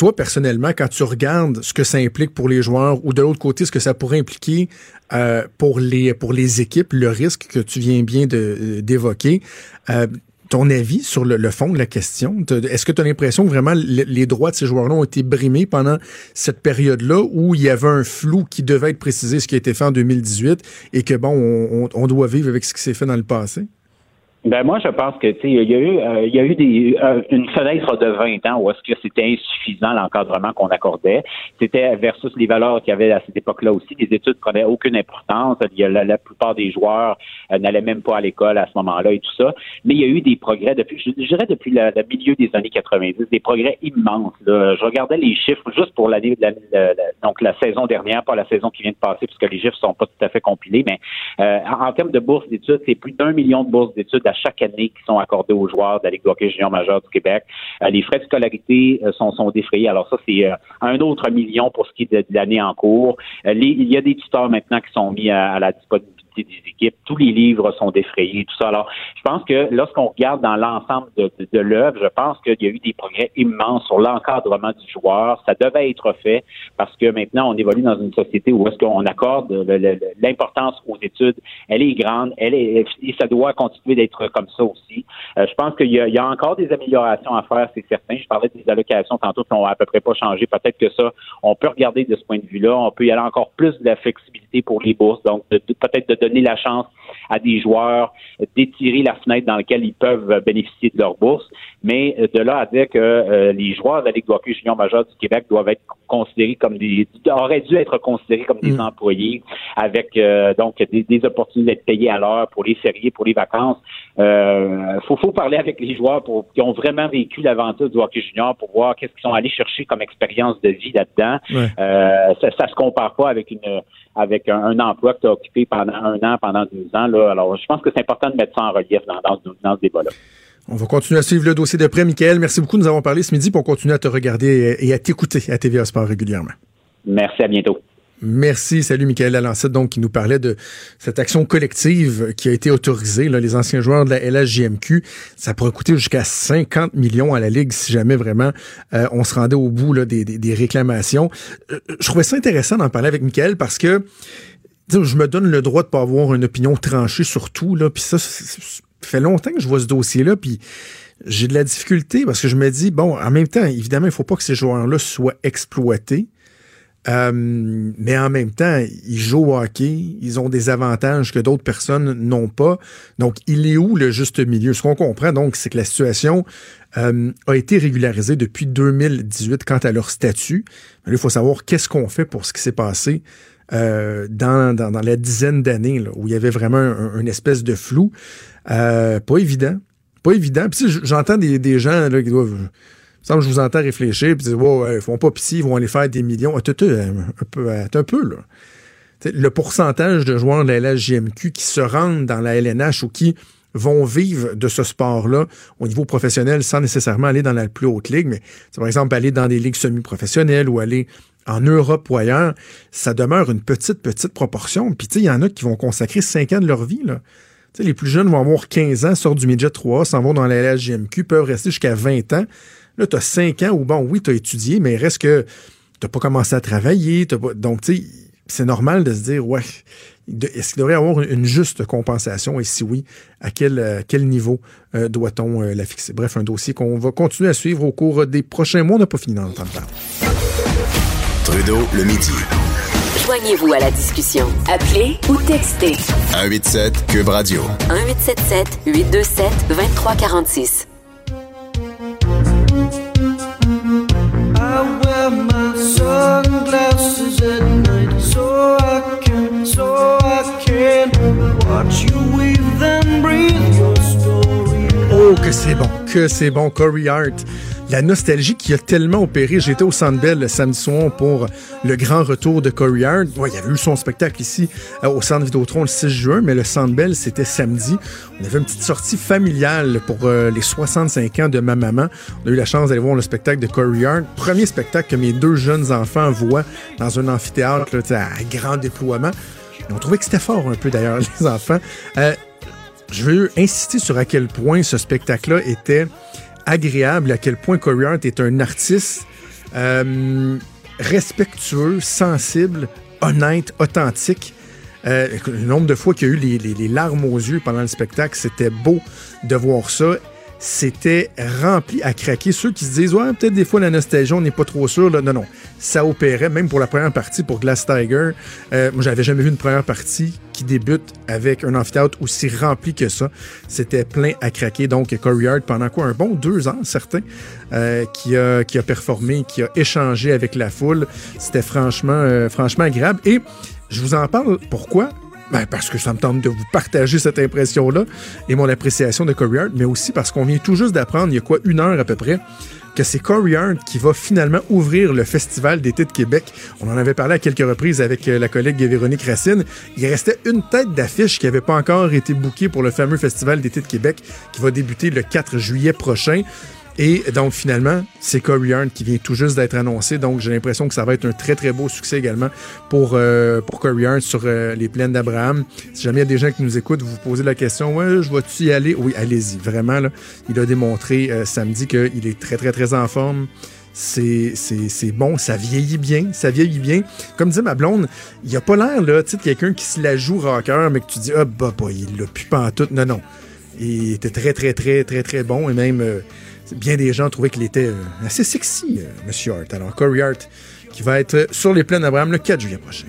Speaker 5: Toi, personnellement, quand tu regardes ce que ça implique pour les joueurs ou de l'autre côté, ce que ça pourrait impliquer euh, pour, les, pour les équipes, le risque que tu viens bien de- d'évoquer, euh, ton avis sur le, fond de la question, est-ce que tu as l'impression que vraiment le- les droits de ces joueurs-là ont été brimés pendant cette période-là où il y avait un flou qui devait être précisé, ce qui a été fait en 2018, et que, bon, on, on- on doit vivre avec ce qui s'est fait dans le passé?
Speaker 7: Ben moi, je pense que tu sais, il y a eu, euh, il y a eu des, euh, une fenêtre de 20 ans où est-ce que c'était insuffisant l'encadrement qu'on accordait. C'était versus les valeurs qu'il y avait à cette époque-là aussi. Les études prenaient aucune importance. Il y a la, plupart des joueurs euh, n'allaient même pas à l'école à ce moment-là et tout ça. Mais il y a eu des progrès depuis, je dirais depuis le, milieu des années 90, des progrès immenses. Je regardais les chiffres juste pour l'année, la- donc la saison dernière, pas la saison qui vient de passer, puisque les chiffres sont pas tout à fait compilés. Mais euh, en termes de bourses d'études, c'est plus d'un million de bourses d'études chaque année qui sont accordées aux joueurs de la Ligue de hockey junior majeur du Québec. Euh, les frais de scolarité euh, sont, défrayés. Alors ça, c'est euh, un autre million pour ce qui est de, l'année en cours. Il y a des tuteurs maintenant qui sont mis à, à la disponibilité des équipes. Tous les livres sont défrayés, tout ça. Alors, je pense que lorsqu'on regarde dans l'ensemble de, de, de l'œuvre, je pense qu'il y a eu des progrès immenses sur l'encadrement du joueur. Ça devait être fait parce que maintenant, on évolue dans une société où est-ce qu'on accorde l'importance aux études. Elle est grande, elle est, et ça doit continuer d'être comme ça aussi. Euh, je pense qu'il y, y a encore des améliorations à faire, c'est certain. Je parlais des allocations tantôt qui n'ont à peu près pas changé. Peut-être que ça, on peut regarder de ce point de vue-là. On peut y aller encore plus de la flexibilité pour les bourses. Donc, peut-être de donner la chance à des joueurs d'étirer la fenêtre dans laquelle ils peuvent bénéficier de leur bourse. Mais euh, de là à dire que euh, les joueurs de la Ligue de hockey junior majeur du Québec doivent être considérés comme des auraient dû être considérés comme des
Speaker 5: Mm.
Speaker 7: employés avec euh, donc des, des opportunités d'être payés à l'heure pour les fériés, pour les vacances. Euh, faut, faut parler avec les joueurs pour, qui ont vraiment vécu l'aventure du hockey junior pour voir qu'est-ce qu'ils sont allés chercher comme expérience de vie là-dedans.
Speaker 5: Ouais.
Speaker 7: Euh, ça, ça se compare pas avec une avec un, un emploi que tu as occupé pendant un an, pendant deux ans. Là. Alors, je pense que c'est important de mettre ça en relief dans, dans, ce- dans ce débat-là.
Speaker 5: On va continuer à suivre le dossier de près. Michael, merci beaucoup. Nous avons parlé ce midi pour continuer à te regarder et à t'écouter à TVA Sport régulièrement.
Speaker 7: Merci, à bientôt.
Speaker 5: Merci. Salut, Michael Lalancette, donc, qui nous parlait de cette action collective qui a été autorisée. Là, les anciens joueurs de la LHJMQ, ça pourrait coûter jusqu'à 50 millions à la Ligue si jamais vraiment euh, on se rendait au bout des, réclamations. Euh, je trouvais ça intéressant d'en parler avec Michael parce que je me donne le droit de pas avoir une opinion tranchée sur tout. Là, puis ça, fait longtemps que je vois ce dossier-là, puis j'ai de la difficulté parce que je me dis, bon, en même temps, évidemment, il faut pas que ces joueurs-là soient exploités. Euh, mais en même temps, ils jouent au hockey, ils ont des avantages que d'autres personnes n'ont pas. Donc, il est où le juste milieu? Ce qu'on comprend, donc, c'est que la situation euh, a été régularisée depuis 2018 quant à leur statut. Mais là, il faut savoir qu'est-ce qu'on fait pour ce qui s'est passé euh, dans, dans, la dizaine d'années où il y avait vraiment un, un espèce de flou. Pas évident. Pas évident. Puis j'entends des, des gens là, qui doivent. Semble je vous entends réfléchir puis dire wow, ils font pas pitié, ils vont aller faire des millions. Attends, un peu, attends un peu là. Le pourcentage de joueurs de la LHJMQ qui se rendent dans la LNH ou qui vont vivre de ce sport-là au niveau professionnel sans nécessairement aller dans la plus haute ligue, mais par exemple aller dans des ligues semi-professionnelles ou aller en Europe ou ailleurs, ça demeure une petite, petite proportion. Puis il y en a qui vont consacrer 5 ans de leur vie. Là. Les plus jeunes vont avoir 15 ans, sortent du midget 3, s'en vont dans la LHJMQ, peuvent rester jusqu'à 20 ans. Là, tu as 5 ans où, bon, oui, tu as étudié, mais il reste que tu pas commencé à travailler. t'as Pas... Donc, tu sais, c'est normal de se dire, ouais, est-ce qu'il devrait y avoir une juste compensation? Et si oui, à quel, à quel niveau euh, doit-on euh, la fixer? Bref, un dossier qu'on va continuer à suivre au cours des prochains mois. On n'a pas fini d'en entendre parler.
Speaker 4: Trudeau le midi.
Speaker 3: Joignez-vous à la discussion. Appelez ou textez
Speaker 4: 187 Cube Radio.
Speaker 3: 1877 827 2346.
Speaker 8: Sunglasses at night so I can, so I can watch you weave and breathe.
Speaker 5: Oh, que c'est bon, que c'est bon, Corey Hart. La nostalgie qui a tellement opéré. J'étais au Centre samedi soir pour le grand retour de Corey Hart. Ouais, il y avait eu son spectacle ici euh, au Centre Vidéotron le 6 juin, mais le Centre c'était samedi. On avait une petite sortie familiale pour euh, les 65 ans de ma maman. On a eu la chance d'aller voir le spectacle de Corey Hart. Premier spectacle que mes deux jeunes enfants voient dans un amphithéâtre à grand déploiement. On trouvait que c'était fort un peu d'ailleurs, les enfants. Euh, je veux insister sur à quel point ce spectacle-là était agréable, à quel point Corey Hart est un artiste euh, respectueux, sensible, honnête, authentique. Euh, le nombre de fois qu'il y a eu les, les- les larmes aux yeux pendant le spectacle, c'était beau de voir ça. C'était rempli à craquer. Ceux qui se disent, ouais, peut-être des fois la nostalgie, on n'est pas trop sûr. Non, non. Ça opérait, même pour la première partie, pour Glass Tiger. Euh, moi, j'avais jamais vu une première partie qui débute avec un amphithéâtre aussi rempli que ça. C'était plein à craquer. Donc, Corey Hart, pendant quoi? Un bon deux ans, certain, euh, qui, a, qui a performé, qui a échangé avec la foule. C'était franchement, euh, franchement agréable. Et je vous en parle. Pourquoi? Ben, parce que ça me tente de vous partager cette impression-là et mon appréciation de Corey Hart, mais aussi parce qu'on vient tout juste d'apprendre, il y a quoi, une heure à peu près, que c'est Corey Hart qui va finalement ouvrir le Festival d'été de Québec. On en avait parlé à quelques reprises avec euh, la collègue Véronique Racine. Il restait une tête d'affiche qui n'avait pas encore été bookée pour le fameux Festival d'été de Québec qui va débuter le 4 juillet prochain. Et donc, finalement, c'est Corey Hart qui vient tout juste d'être annoncé. Donc, j'ai l'impression que ça va être un très, très beau succès également pour, euh, pour sur euh, les plaines d'Abraham. Si jamais il y a des gens qui nous écoutent, vous vous posez la question, ouais, je vais-tu y aller? Oui, allez-y. Vraiment, là, il a démontré euh, samedi qu'il est très, très, très en forme. C'est, bon, ça vieillit bien, ça vieillit bien. Comme dit ma blonde, il a pas l'air, là, tu sais, quelqu'un qui se la joue rocker, mais que tu dis, ah, bah, bah, il l'a pu pas en tout. Non, non. Il était très, très, très, très, très bon et même euh, bien des gens trouvaient qu'il était euh, assez sexy, euh, Monsieur Hart. Alors, Corey Hart, qui va être sur les plaines d'Abraham le 4 juillet prochain.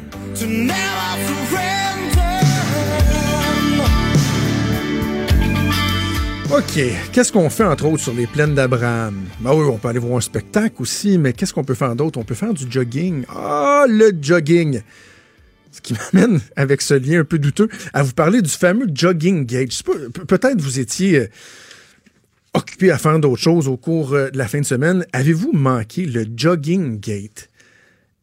Speaker 5: OK. Qu'est-ce qu'on fait, entre autres, sur les plaines d'Abraham? Ben oui, on peut aller voir un spectacle aussi, mais qu'est-ce qu'on peut faire d'autre? On peut faire du jogging. Ah, le jogging! Ce qui m'amène, avec ce lien un peu douteux, à vous parler du fameux jogging pe- peut-être vous étiez euh, occupé à faire d'autres choses au cours euh, de la fin de semaine. Avez-vous manqué le jogging gate?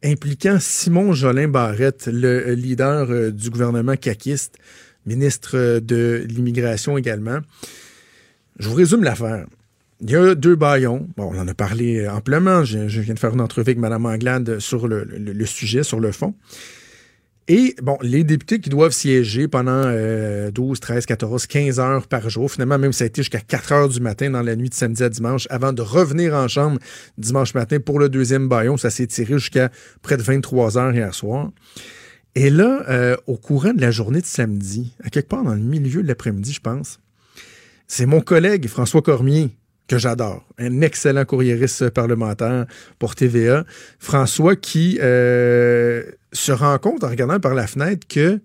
Speaker 5: impliquant Simon Jolin Barrette, le euh, leader euh, du gouvernement caquiste, ministre de l'immigration également. Je vous résume l'affaire. Il y a deux baillons. Bon, on en a parlé amplement. Je, viens de faire une entrevue avec Mme Anglade sur le sujet, sur le fond. Et bon, les députés qui doivent siéger pendant euh, 12, 13, 14, 15 heures par jour, finalement, même ça a été jusqu'à 4 heures du matin dans la nuit de samedi à dimanche, avant de revenir en chambre dimanche matin pour le deuxième baillon. Ça s'est tiré jusqu'à près de 23 heures hier soir. Et là, euh, au courant de la journée de samedi, à quelque part dans le milieu de l'après-midi, je pense, c'est mon collègue François Cormier, que j'adore, un excellent courriériste parlementaire pour TVA. François qui euh, se rend compte en regardant par la fenêtre que,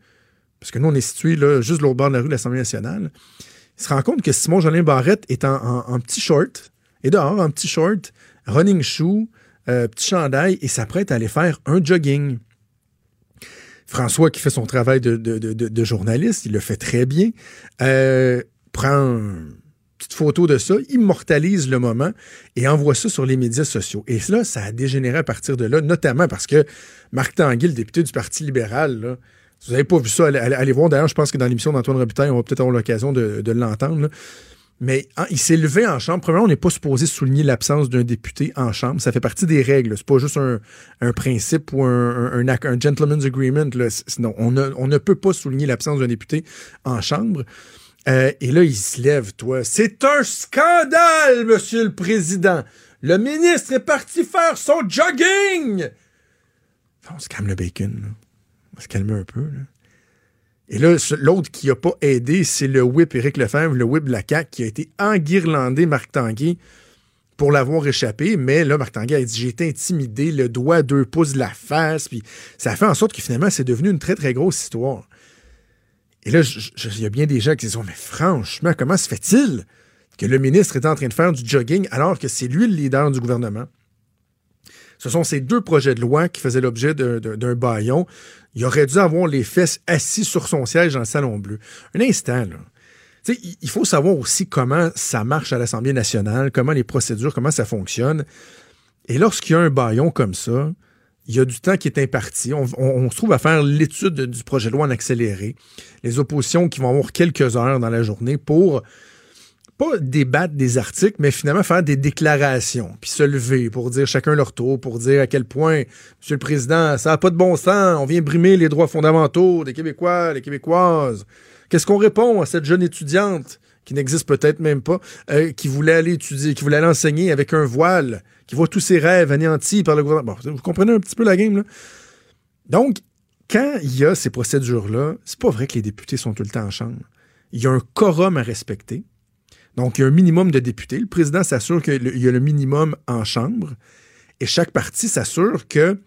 Speaker 5: parce que nous on est situé là, juste l'autre bord de la rue de l'Assemblée nationale, il se rend compte que Simon Jolin Barrette est en, petit short, et dehors en petit short, running shoe, euh, petit chandail, et s'apprête à aller faire un jogging. François, qui fait son travail de, journaliste, il le fait très bien, euh, prend photo de ça, immortalise le moment et envoie ça sur les médias sociaux. Et là, ça a dégénéré à partir de là, notamment parce que Marc Tanguy, le député du Parti libéral, si vous n'avez pas vu ça, allez, voir. D'ailleurs, je pense que dans l'émission d'Antoine Robitaille, on va peut-être avoir l'occasion de, l'entendre. Mais hein, il s'est levé en chambre. Premièrement, on n'est pas supposé souligner l'absence d'un député en chambre. Ça fait partie des règles. C'est pas juste un, principe ou un, gentleman's agreement. Non, on ne peut pas souligner l'absence d'un député en chambre. Euh, et là, il se lève, toi. C'est un scandale, monsieur le président. Le ministre est parti faire son jogging. On se calme le bacon, là. On se calmer un peu, là. Et là, l'autre qui n'a pas aidé, c'est le whip Éric Lefebvre, le whip de la CAQ, qui a été enguirlandé, Marc Tanguay, pour l'avoir échappé, mais là, Marc Tanguay a dit j'ai été intimidé, le doigt à deux pouces de la face, puis ça fait en sorte que finalement, c'est devenu une très, très grosse histoire. Et là, il y a bien des gens qui disent Oh, mais franchement, comment se fait-il que le ministre est en train de faire du jogging alors que c'est lui le leader du gouvernement? Ce sont ces deux projets de loi qui faisaient l'objet d'un- baillon. Il aurait dû avoir les fesses assis sur son siège dans le Salon Bleu. Un instant, là. Il faut savoir aussi comment ça marche à l'Assemblée nationale, comment les procédures, comment ça fonctionne. Et lorsqu'il y a un baillon comme ça, il y a du temps qui est imparti. On, se trouve à faire l'étude du projet de loi en accéléré. Les oppositions qui vont avoir quelques heures dans la journée pour pas débattre des articles, mais finalement faire des déclarations, puis se lever pour dire chacun leur tour, pour dire à quel point, Monsieur le Président, ça n'a pas de bon sens, on vient brimer les droits fondamentaux des Québécois, des Québécoises. Qu'est-ce qu'on répond à cette jeune étudiante qui n'existe peut-être même pas, euh, qui voulait aller étudier, qui voulait aller enseigner avec un voile, qui voit tous ses rêves anéantis par le gouvernement. Bon, vous comprenez un petit peu la game, là? Donc, quand il y a ces procédures-là, c'est pas vrai que les députés sont tout le temps en chambre. Il y a un quorum à respecter. Donc, il y a un minimum de députés. Le président s'assure qu'il y a le minimum en chambre. Et chaque parti s'assure que,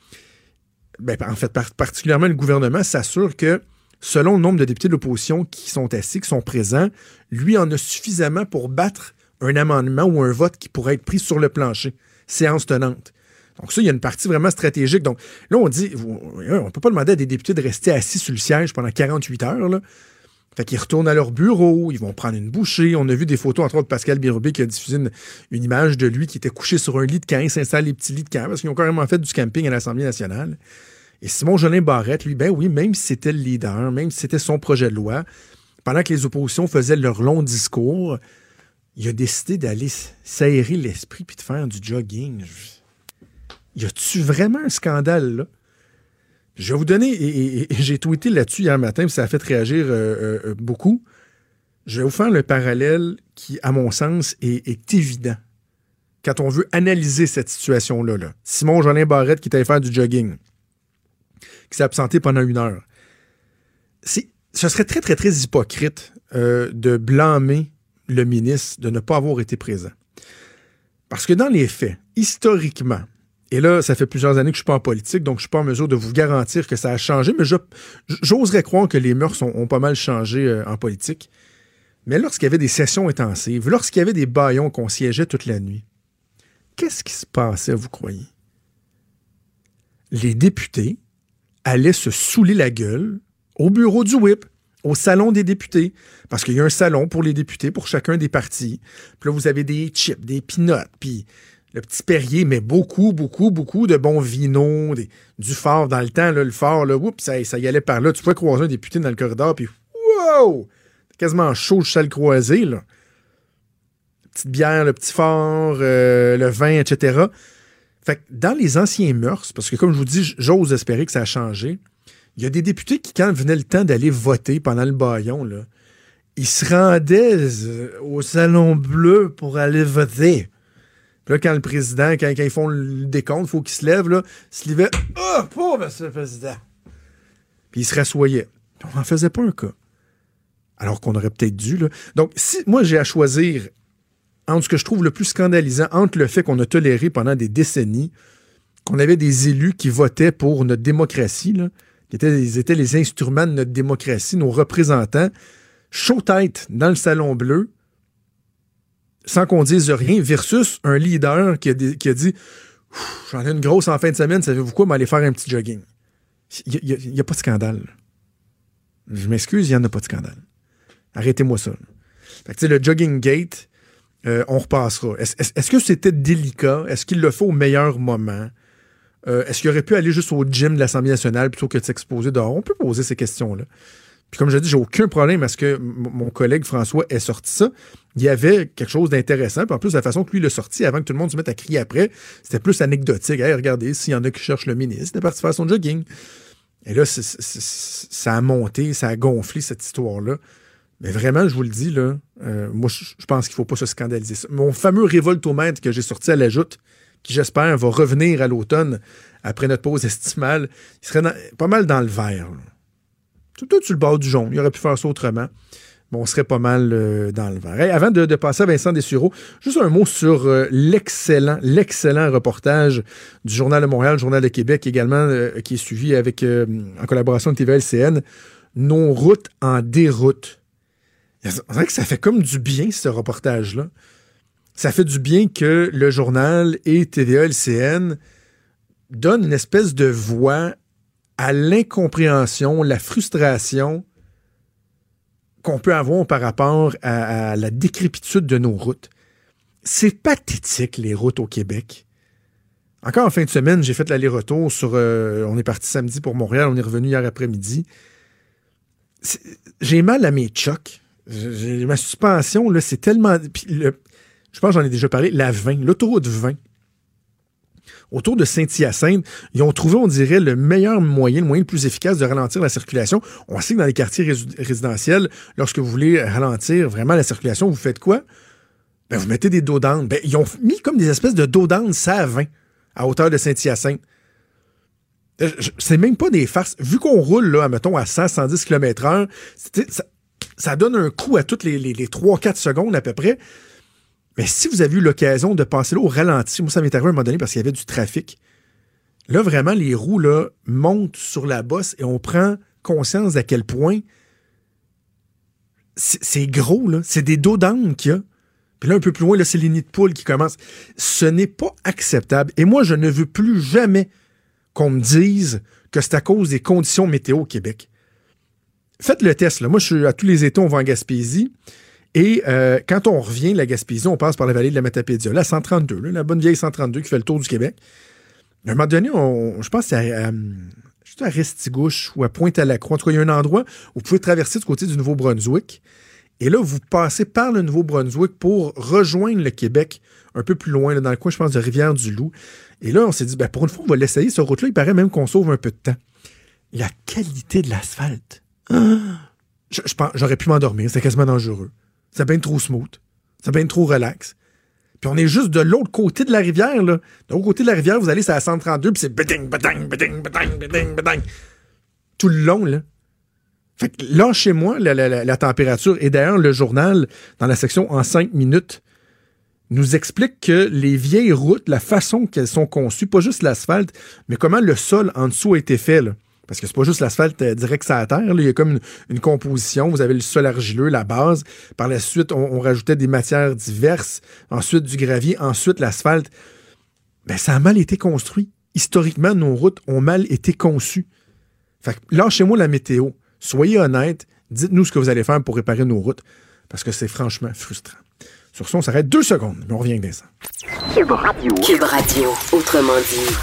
Speaker 5: ben, en fait, par- particulièrement le gouvernement s'assure que, selon le nombre de députés de l'opposition qui sont assis, qui sont présents, lui en a suffisamment pour battre un amendement ou un vote qui pourrait être pris sur le plancher. Séance tenante. Donc ça, il y a une partie vraiment stratégique. Donc là, on dit, vous- on ne peut pas demander à des députés de rester assis sur le siège pendant 48 heures. Fait qu'ils retournent à leur bureau, ils vont prendre une bouchée. On a vu des photos, entre autres, de Pascal Birubé qui a diffusé une, une image de lui qui était couché sur un lit de camp. Il s'installe les petits lits de camp parce qu'ils ont carrément fait du camping à l'Assemblée nationale. Et Simon Jolin Barrette, lui, ben oui, même si c'était le leader, même si c'était son projet de loi, pendant que les oppositions faisaient leur long discours, il a décidé d'aller s'aérer l'esprit puis de faire du jogging. Y a-tu vraiment un scandale, là? Je vais vous donner, et, j'ai tweeté là-dessus hier matin, puis ça a fait réagir euh, euh, beaucoup. Je vais vous faire le parallèle qui, à mon sens, est, évident quand on veut analyser cette situation-là. là. Simon Jolin Barrette qui est allé faire du jogging, qui s'est absenté pendant une heure. Ce serait très, très, très hypocrite euh, de blâmer le ministre de ne pas avoir été présent. Parce que dans les faits, historiquement, et là, ça fait plusieurs années que je ne suis pas en politique, donc je ne suis pas en mesure de vous garantir que ça a changé, mais j'oserais croire que les mœurs ont, ont pas mal changé euh, en politique. Mais lorsqu'il y avait des sessions intensives, lorsqu'il y avait des baillons qu'on siégeait toute la nuit, qu'est-ce qui se passait, vous croyez? Les députés allaient se saouler la gueule au bureau du whip, au salon des députés, parce qu'il y a un salon pour les députés, pour chacun des partis. Puis là, vous avez des chips, des peanuts, puis le petit Perrier met beaucoup, beaucoup, beaucoup de bons vinos, des- du fort dans le temps, le fort, là, oups, ça, y allait par là. Tu pouvais croiser un député dans le corridor, puis wow! Quasiment chaud, le châle croisé, là. Petite bière, le petit fort, euh, le vin, etc. Fait que dans les anciens mœurs, parce que comme je vous dis, j'ose espérer que ça a changé, il y a des députés qui, quand venait le temps d'aller voter pendant le baillon, ils se rendaient euh, au Salon Bleu pour aller voter. Puis là, quand le président, quand, ils font le décompte, il faut qu'il se lève, là, se levait. Oh, pauvre monsieur le président! Puis il se rassoyait. Puis on n'en faisait pas un cas. Alors qu'on aurait peut-être dû. Donc, si moi j'ai à choisir entre ce que je trouve le plus scandalisant, entre le fait qu'on a toléré pendant des décennies qu'on avait des élus qui votaient pour notre démocratie, qui étaient, les instruments de notre démocratie, nos représentants, chaud tête dans le Salon Bleu, sans qu'on dise rien, versus un leader qui a, dit J'en ai une grosse en fin de semaine, savez-vous quoi, m'aller faire un petit jogging. Il n'y a, pas de scandale. Je m'excuse, il n'y en a pas de scandale. Arrêtez-moi ça. Fait le jogging gate, euh, on repassera. Est-ce que c'était délicat? Est-ce qu'il le fait au meilleur moment? Euh, Est-ce qu'il aurait pu aller juste au gym de l'Assemblée nationale plutôt que de s'exposer dehors? On peut poser ces questions-là. Puis comme je dis, j'ai aucun problème à ce que mon collègue François ait sorti ça. Il y avait quelque chose d'intéressant. Puis en plus, la façon que lui l'a sorti, avant que tout le monde se mette à crier après, c'était plus anecdotique. Hey, regardez, s'il y en a qui cherchent le ministre, il est parti faire son jogging. Et là, ça a monté, ça a gonflé cette histoire-là. Mais vraiment, je vous le dis, là, euh, moi, je pense qu'il ne faut pas se scandaliser. Mon fameux révoltomètre que j'ai sorti à la joute, qui j'espère va revenir à l'automne après notre pause estimale, il serait pas mal dans le vert. Tout, tout sur le bord du jaune. Il aurait pu faire ça autrement. mais on serait pas mal euh, dans le vert. Avant de, passer à Vincent Dessureau, juste un mot sur euh, l'excellent, l'excellent reportage du Journal de Montréal, Journal de Québec également, qui est suivi avec, en collaboration avec TVLCN, Nos routes en déroute. On dirait que ça fait comme du bien, ce reportage-là. Ça fait du bien que le journal et TVA-LCN donnent une espèce de voix à l'incompréhension, la frustration qu'on peut avoir par rapport à, la décrépitude de nos routes. C'est pathétique, les routes au Québec. Encore en fin de semaine, j'ai fait l'aller-retour sur. euh, on est parti samedi pour Montréal, on est revenu hier après-midi. J'ai mal à mes chocs. Ma suspension, là, c'est tellement. je pense que j'en ai déjà parlé, la 20, l'autoroute 20. Autour de Saint-Hyacinthe, ils ont trouvé, on dirait, le meilleur moyen, le moyen le plus efficace de ralentir la circulation. On sait que dans les quartiers résidentiels, lorsque vous voulez ralentir vraiment la circulation, vous faites quoi? Ben, vous mettez des dos. Ben, ils ont mis comme des espèces de dos d'âne, ça à 20, à hauteur de Saint-Hyacinthe. Euh, C'est même pas des farces. Vu qu'on roule, là, mettons, à 100, 110 km heure, c'était- ça, donne un coup à toutes les, les, les 3-4 secondes à peu près. Mais si vous avez eu l'occasion de passer là au ralenti, moi, ça m'est arrivé à un moment donné parce qu'il y avait du trafic. Là, vraiment, les roues là, montent sur la bosse et on prend conscience d'à quel point c'est gros, là. C'est des dos d'âne qu'il y a. Puis là, un peu plus loin, c'est les nids de poules qui commencent. Ce n'est pas acceptable. Et moi, je ne veux plus jamais qu'on me dise que c'est à cause des conditions météo au Québec. Faites le test. Là. Moi, je suis à tous les étés, on va en Gaspésie. Et euh, quand on revient de la Gaspésie, on passe par la vallée de la Matapédia, la 132, là, la bonne vieille 132 qui fait le tour du Québec. À un moment donné, on- je pense que c'est à, à, Restigouche ou à Pointe-à-la-Croix. En tout cas, il y a un endroit où vous pouvez traverser du côté du Nouveau-Brunswick. Et là, vous passez par le Nouveau-Brunswick pour rejoindre le Québec un peu plus loin, dans le coin, je pense, de Rivière-du-Loup. Et là, on s'est dit, ben, pour une fois, on va l'essayer, ce route-là. Il paraît même qu'on sauve un peu de temps. La qualité de l'asphalte. J'aurais pu m'endormir. C'est quasiment dangereux. C'est bien trop smooth. C'est bien trop relax. Puis on est juste de l'autre côté de la rivière, là. De l'autre côté de la rivière, vous allez, c'est à 132, puis c'est beding, beding, beding, beding, beding, beding. Tout le long, là. Fait que là, chez moi, la- la température, et d'ailleurs, le journal, dans la section en 5 minutes, nous explique que les vieilles routes, la façon qu'elles sont conçues, pas juste l'asphalte, mais comment le sol en dessous a été fait, là. Parce que c'est pas juste l'asphalte euh, direct sur la terre. là. Il y a comme une, une composition. Vous avez le sol argileux, la base. Par la suite, on, on rajoutait des matières diverses. Ensuite, du gravier. Ensuite, l'asphalte. Ben, ça a mal été construit. Historiquement, nos routes ont mal été conçues. Fait que lâchez-moi la météo. Soyez honnête. Dites-nous ce que vous allez faire pour réparer nos routes. Parce que c'est franchement frustrant. Sur ce, on s'arrête deux secondes. Mais on revient avec Vincent.
Speaker 3: Cube Radio, autrement dit.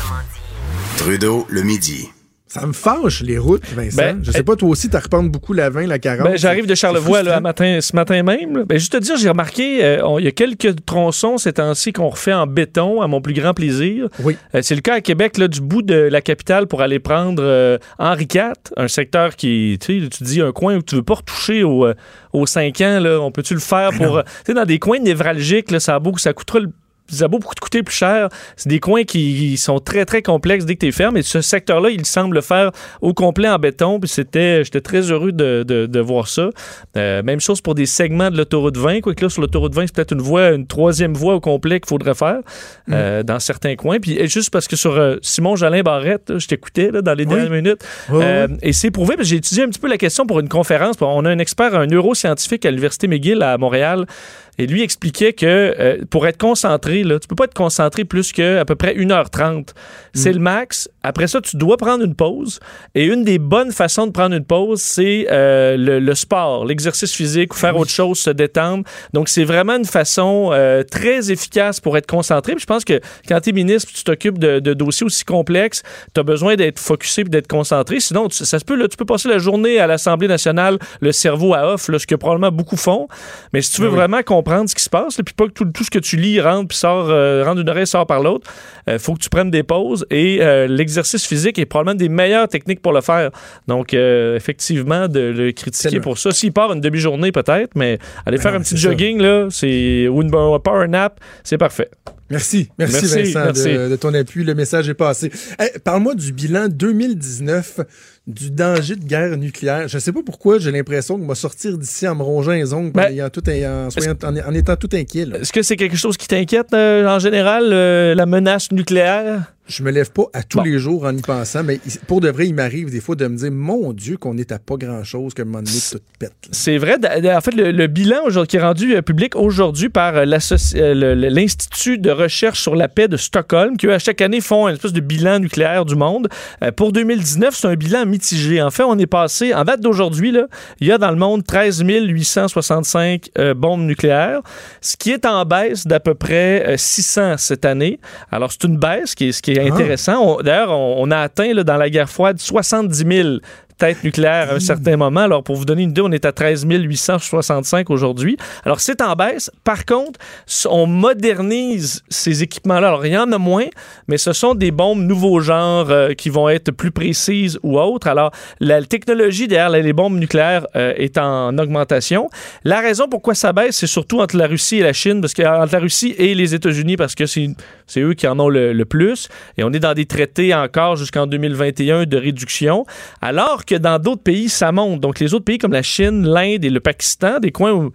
Speaker 4: Trudeau, le midi.
Speaker 5: Ça me fâche, les routes, Vincent.
Speaker 9: Ben,
Speaker 5: je sais pas, toi aussi, tu reprends beaucoup la 20, la 40.
Speaker 9: Ben, J'arrive de Charlevoix là, matin, ce matin même. là. Ben, juste te dire, j'ai remarqué, euh, il y a quelques tronçons ces temps-ci qu'on refait en béton, à mon plus grand plaisir.
Speaker 5: Oui.
Speaker 9: Euh, c'est le cas à Québec, là, du bout de la capitale pour aller prendre euh, Henri IV, un secteur qui, tu sais, tu dis un coin où tu veux pas retoucher au, aux 5 ans, là, on peut-tu le faire
Speaker 5: Ben
Speaker 9: pour... tu sais, dans des coins névralgiques, là, ça a beau, ça coûtera le ça a beau coûter plus cher. C'est des coins qui sont très, très complexes dès que tu es ferme. Et ce secteur-là, il semble le faire au complet en béton. Puis c'était, j'étais très heureux de, de- de voir ça. Euh, même chose pour des segments de l'autoroute 20. Quoique là, sur l'autoroute 20, c'est peut-être une voie, une troisième voie au complet qu'il faudrait faire euh, dans certains coins. Puis et juste parce que sur euh, Simon Jalin Barrette, là, je t'écoutais là, dans les
Speaker 5: Oui.
Speaker 9: dernières minutes.
Speaker 5: Oui, oui.
Speaker 9: Et c'est prouvé, j'ai étudié un petit peu la question pour une conférence. On a un expert, un neuroscientifique à l'Université McGill à Montréal. Et lui expliquait que euh, pour être concentré, là, tu peux pas être concentré plus que à peu près 1h30. C'est le max. Après ça, tu dois prendre une pause. Et une des bonnes façons de prendre une pause, c'est euh, le, le sport, l'exercice physique ou faire autre chose, se détendre. Donc, c'est vraiment une façon euh, très efficace pour être concentré. Puis je pense que quand tu es ministre, tu t'occupes de, de dossiers aussi complexes, tu as besoin d'être focusé et d'être concentré. Sinon, tu- ça se peut, là, tu peux passer la journée à l'Assemblée nationale, le cerveau à off, là, ce que probablement beaucoup font. Mais si tu veux
Speaker 5: Ben oui.
Speaker 9: vraiment comprendre ce qui se passe, là, puis pas que tout, tout ce que tu lis rentre puis sort, euh, rentre d'une oreille, sort par l'autre, il faut que tu prennes des pauses. Et euh, l'exercice physique est probablement des meilleures techniques pour le faire. Donc, euh, effectivement, de le critiquer
Speaker 5: Tellement.
Speaker 9: pour ça. S'il part une demi-journée, peut-être, mais aller faire
Speaker 5: non,
Speaker 9: un petit
Speaker 5: ça.
Speaker 9: jogging, là, c'est ou une un power nap, c'est parfait.
Speaker 5: Merci, merci,
Speaker 9: Merci,
Speaker 5: Vincent
Speaker 9: merci.
Speaker 5: De, de ton appui. Le message est passé. Hey, Parle-moi du bilan 2019 du danger de guerre nucléaire. Je sais pas pourquoi j'ai l'impression que va sortir d'ici en me rongeant les ongles,
Speaker 9: Ben,
Speaker 5: en, ayant tout, en, soyant- en- en étant tout inquiet.
Speaker 9: Est-ce que c'est quelque chose qui t'inquiète euh, en général, euh, la menace nucléaire?
Speaker 5: Je me lève pas à tous
Speaker 9: Bon.
Speaker 5: les jours en y pensant, mais pour de vrai, il m'arrive des fois de me dire, mon Dieu, qu'on est à pas grand-chose, que moment donné, tout pète.
Speaker 9: C'est vrai. En fait, le, le bilan qui est rendu euh, public aujourd'hui par euh, euh, l'Institut de recherche sur la paix de Stockholm, qui eux, à chaque année font une espèce de bilan nucléaire du monde. Pour 2019, c'est un bilan mitigé. En fait, on est passé, en date d'aujourd'hui, il y a dans le monde 13 865 euh, bombes nucléaires, ce qui est en baisse d'à peu près euh, 600 cette année. Alors, c'est une baisse, qui est, ce qui est
Speaker 5: Ah.
Speaker 9: intéressant. D'ailleurs, on, on a atteint là, dans la guerre froide 70 000 têtes nucléaires à un certain moment. Alors, pour vous donner une idée, on est à 13 865 aujourd'hui. Alors, c'est en baisse. Par contre, on modernise ces équipements-là. Alors, il y en a moins, mais ce sont des bombes nouveaux genres euh, qui vont être plus précises ou autres. Alors, la technologie derrière les bombes nucléaires euh, est en augmentation. La raison pourquoi ça baisse, c'est surtout entre la Russie et la Chine, parce que entre la Russie et les États-Unis, parce que c'est eux qui en ont le, le plus. Et on est dans des traités encore jusqu'en 2021 de réduction, alors que dans d'autres pays, ça monte. Donc, les autres pays comme la Chine, l'Inde et le Pakistan, des coins où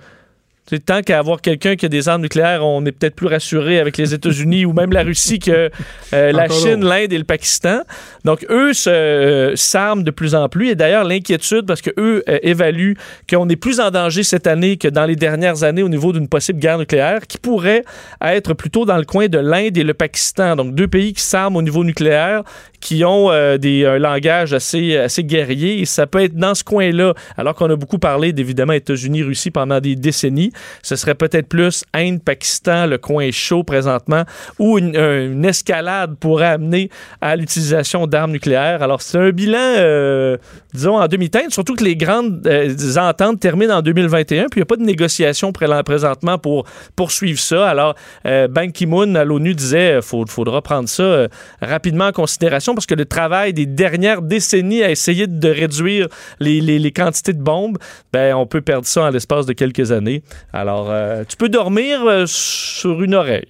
Speaker 9: tant qu'à avoir quelqu'un qui a des armes nucléaires, on est peut-être plus rassuré avec les États-Unis ou même la Russie que euh, la Chine, l'Inde et le Pakistan. Donc, eux euh, s'arment de plus en plus. Et d'ailleurs, l'inquiétude, parce que eux euh, évaluent qu'on est plus en danger cette année que dans les dernières années au niveau d'une possible guerre nucléaire, qui pourrait être plutôt dans le coin de l'Inde et le Pakistan. Donc, deux pays qui s'arment au niveau nucléaire, qui ont euh, des, un langage assez, assez guerrier. Ça peut être dans ce coin-là, alors qu'on a beaucoup parlé d'évidemment États-Unis, Russie pendant des décennies. Ce serait peut-être plus Inde, Pakistan, le coin chaud présentement, où une, un- une escalade pourrait amener à l'utilisation d'armes nucléaires. Alors, c'est un bilan, euh, disons, en demi-teinte, surtout que les grandes euh, ententes terminent en 2021, puis il n'y a pas de négociation pré- présentement pour poursuivre ça. Alors, Ban Ki-moon à l'ONU disait qu'il faudra prendre ça rapidement en considération parce que le travail des dernières décennies à essayer de réduire les, les- les quantités de bombes, ben, on peut perdre ça en l'espace de quelques années. Alors, euh, tu peux dormir euh, sur une oreille.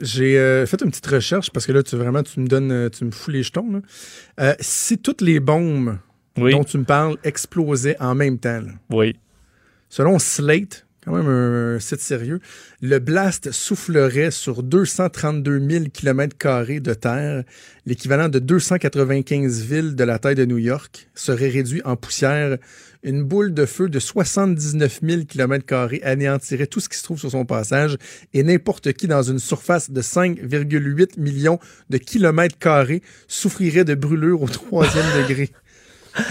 Speaker 5: J'ai euh, fait une petite recherche parce que là, tu vraiment, tu me donnes, tu me fous les jetons. là. Si toutes les bombes
Speaker 9: Oui,
Speaker 5: dont tu me parles explosaient en même temps, là,
Speaker 9: oui.
Speaker 5: selon Slate, quand même un, site sérieux, le blast soufflerait sur 232 000 km de terre, l'équivalent de 295 villes de la taille de New York, serait réduit en poussière. Une boule de feu de 79 000 km anéantirait tout ce qui se trouve sur son passage et n'importe qui dans une surface de 5,8 millions de kilomètres carrés souffrirait de brûlures au troisième degré.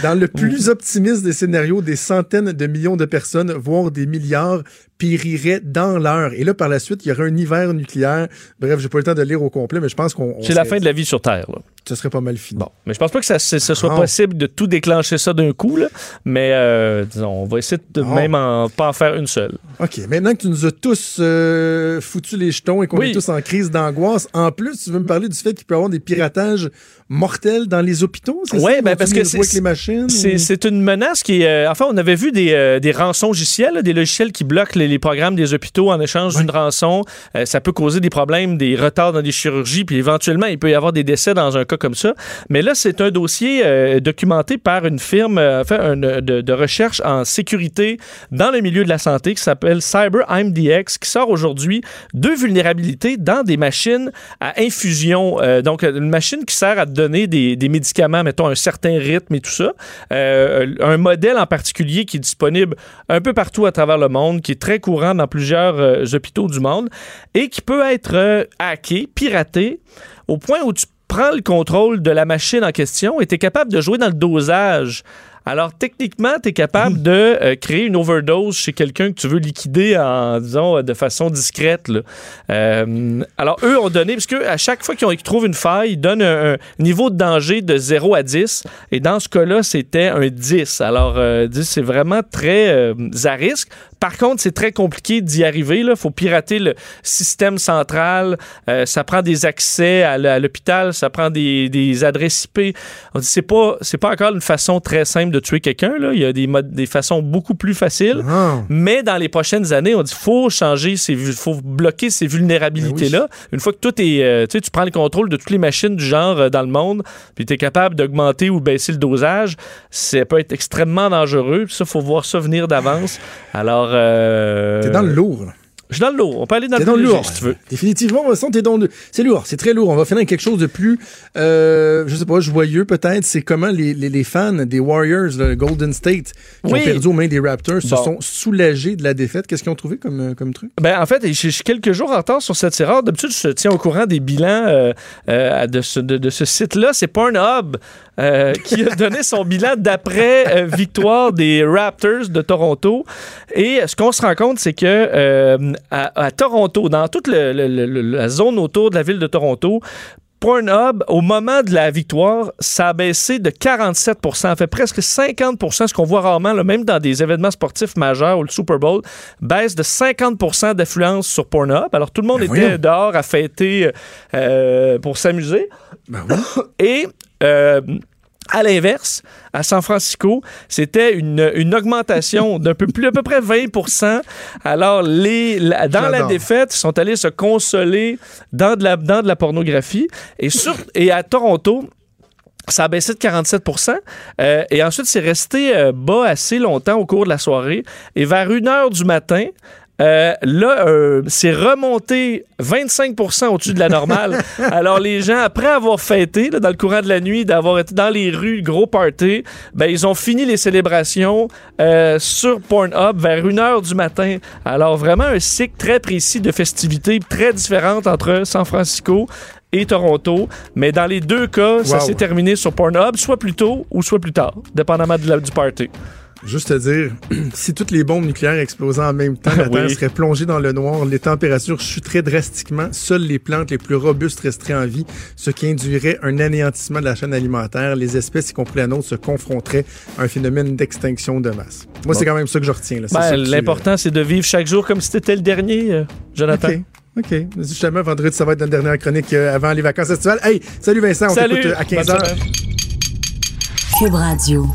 Speaker 5: Dans le plus optimiste des scénarios, des centaines de millions de personnes, voire des milliards, périraient dans l'heure. Et là, par la suite, il y aurait un hiver nucléaire. Bref, j'ai pas le temps de lire au complet, mais je pense qu'on. on
Speaker 9: C'est la fin de la vie sur Terre. là.
Speaker 5: Ce serait pas mal fini.
Speaker 9: Bon, mais je pense pas que ça, ce soit
Speaker 5: Non.
Speaker 9: possible de tout déclencher ça d'un coup, là. mais euh, disons, on va essayer de
Speaker 5: Non.
Speaker 9: même en, pas en faire une seule.
Speaker 5: OK, maintenant que tu nous as tous euh, foutu les jetons et qu'on
Speaker 9: Oui.
Speaker 5: est tous en crise d'angoisse, en plus, tu veux me parler du fait qu'il peut y avoir des piratages mortels dans les hôpitaux? ça?
Speaker 9: ben, parce que c'est-
Speaker 5: les machines?
Speaker 9: C'est
Speaker 5: ou-
Speaker 9: une menace qui est. euh, enfin, on avait vu des, euh, des rançons logiciels, des logiciels qui bloquent les, les programmes des hôpitaux en échange d'une rançon. Euh, ça peut causer des problèmes, des retards dans des chirurgies, puis éventuellement, il peut y avoir des décès dans un cas comme ça. Mais là, c'est un dossier euh, documenté par une firme euh, enfin, un, de, de recherche en sécurité dans le milieu de la santé qui s'appelle Cyber IMDX, qui sort aujourd'hui deux vulnérabilités dans des machines à infusion. Donc, une machine qui sert à donner des, des médicaments, mettons, un certain rythme et tout ça. Un modèle en particulier qui est disponible un peu partout à travers le monde, qui est très courant dans plusieurs euh, hôpitaux du monde et qui peut être euh, hacké, piraté, au point où tu prends le contrôle de la machine en question et tu es capable de jouer dans le dosage. Alors, techniquement, tu es capable de euh, créer une overdose chez quelqu'un que tu veux liquider en, disons, de façon discrète. là. Euh, alors, eux ont donné, parce que à chaque fois qu'ils trouvent une faille, ils donnent un, un niveau de danger de 0 à 10. Et dans ce cas-là, c'était un 10. Alors, euh, 10, c'est vraiment très euh, à risque. Par contre, c'est très compliqué d'y arriver. Il faut pirater le système central. Euh, ça prend des accès à l'hôpital. Ça prend des, des adresses IP. On dit c'est pas c'est pas encore une façon très simple de tuer quelqu'un. là. Il y a des des façons beaucoup plus faciles.
Speaker 5: Ah.
Speaker 9: Mais dans les prochaines années, on dit faut changer, ces, faut bloquer ces vulnérabilités-là. Une fois que tout est, euh, tu sais, tu prends le contrôle de toutes les machines du genre euh, dans le monde, puis tu es capable d'augmenter ou baisser le dosage, ça peut être extrêmement dangereux. Puis ça, faut voir ça venir d'avance. Alors, euh,
Speaker 5: T'es dans le lourd.
Speaker 9: Je suis dans le lourd. On peut aller dans le
Speaker 5: dans lourd.
Speaker 9: si tu veux.
Speaker 5: Définitivement, Vincent, t'es dans le... C'est lourd, c'est très lourd. On va finir avec quelque chose de plus, euh, je sais pas, joyeux peut-être. C'est comment les, les, les fans des Warriors, le Golden State, qui
Speaker 9: Oui.
Speaker 5: ont perdu aux mains des Raptors, se sont soulagés de la défaite. Qu'est-ce qu'ils ont trouvé comme, euh, comme truc?
Speaker 9: Ben, en fait, je suis quelques jours en retard sur cette série. D'habitude, je te tiens au courant des bilans euh, euh, de ce, de, de ce site-là. C'est Pornhub qui a donné son bilan d'après victoire des Raptors de Toronto. Et ce qu'on se rend compte, c'est que à, à Toronto, dans toute le- le- le- le- la zone autour de la ville de Toronto, Pornhub, au moment de la victoire, ça a baissé de 47% Ça fait presque 50% ce qu'on voit rarement, là, même dans des événements sportifs majeurs ou le Super Bowl, baisse de 50% d'affluence sur Pornhub. Alors, tout le monde
Speaker 5: Ben
Speaker 9: était dehors à fêter euh, pour s'amuser.
Speaker 5: Ben oui.
Speaker 9: Et euh, à l'inverse, à San Francisco, c'était une, une augmentation d'un peu plus, à peu près 20% Alors, les, la- dans la défaite, ils sont allés se consoler dans de la, dans de la pornographie. Et, sur, et à Toronto, ça a baissé de 47% euh, et ensuite, c'est resté euh, bas assez longtemps au cours de la soirée. Et vers 1 heure du matin, euh, là, euh, c'est remonté 25% au-dessus de la normale. Alors, les gens, après avoir fêté, là, dans le courant de la nuit, d'avoir été dans les rues, gros party, ben, ils ont fini les célébrations euh, sur Pornhub vers 1 heure du matin. Alors, vraiment un cycle très précis de festivités très différentes entre San Francisco et Toronto. Mais dans les deux cas, ça s'est terminé sur Pornhub, soit plus tôt ou soit plus tard, dépendamment de la- du party.
Speaker 5: Juste te dire, si toutes les bombes nucléaires explosaient en même temps, la
Speaker 9: Oui.
Speaker 5: Terre serait plongée dans le noir, les températures chuteraient drastiquement, seules les plantes les plus robustes resteraient en vie, ce qui induirait un anéantissement de la chaîne alimentaire. Les espèces, y compris la nôtre, se confronteraient à un phénomène d'extinction de masse. Moi, c'est quand même ça que je retiens.
Speaker 9: Ben,
Speaker 5: tu-
Speaker 9: L'important, c'est de vivre chaque jour comme si c'était le dernier, euh, Jonathan.
Speaker 5: OK. OK. Justement, vendredi, ça va être notre dernière chronique euh, avant les vacances estivales. Hey, salut Vincent, on
Speaker 9: Salut!
Speaker 5: t'écoute euh, à
Speaker 9: Bonne
Speaker 5: 15h.
Speaker 9: semaine.
Speaker 2: Cube Radio.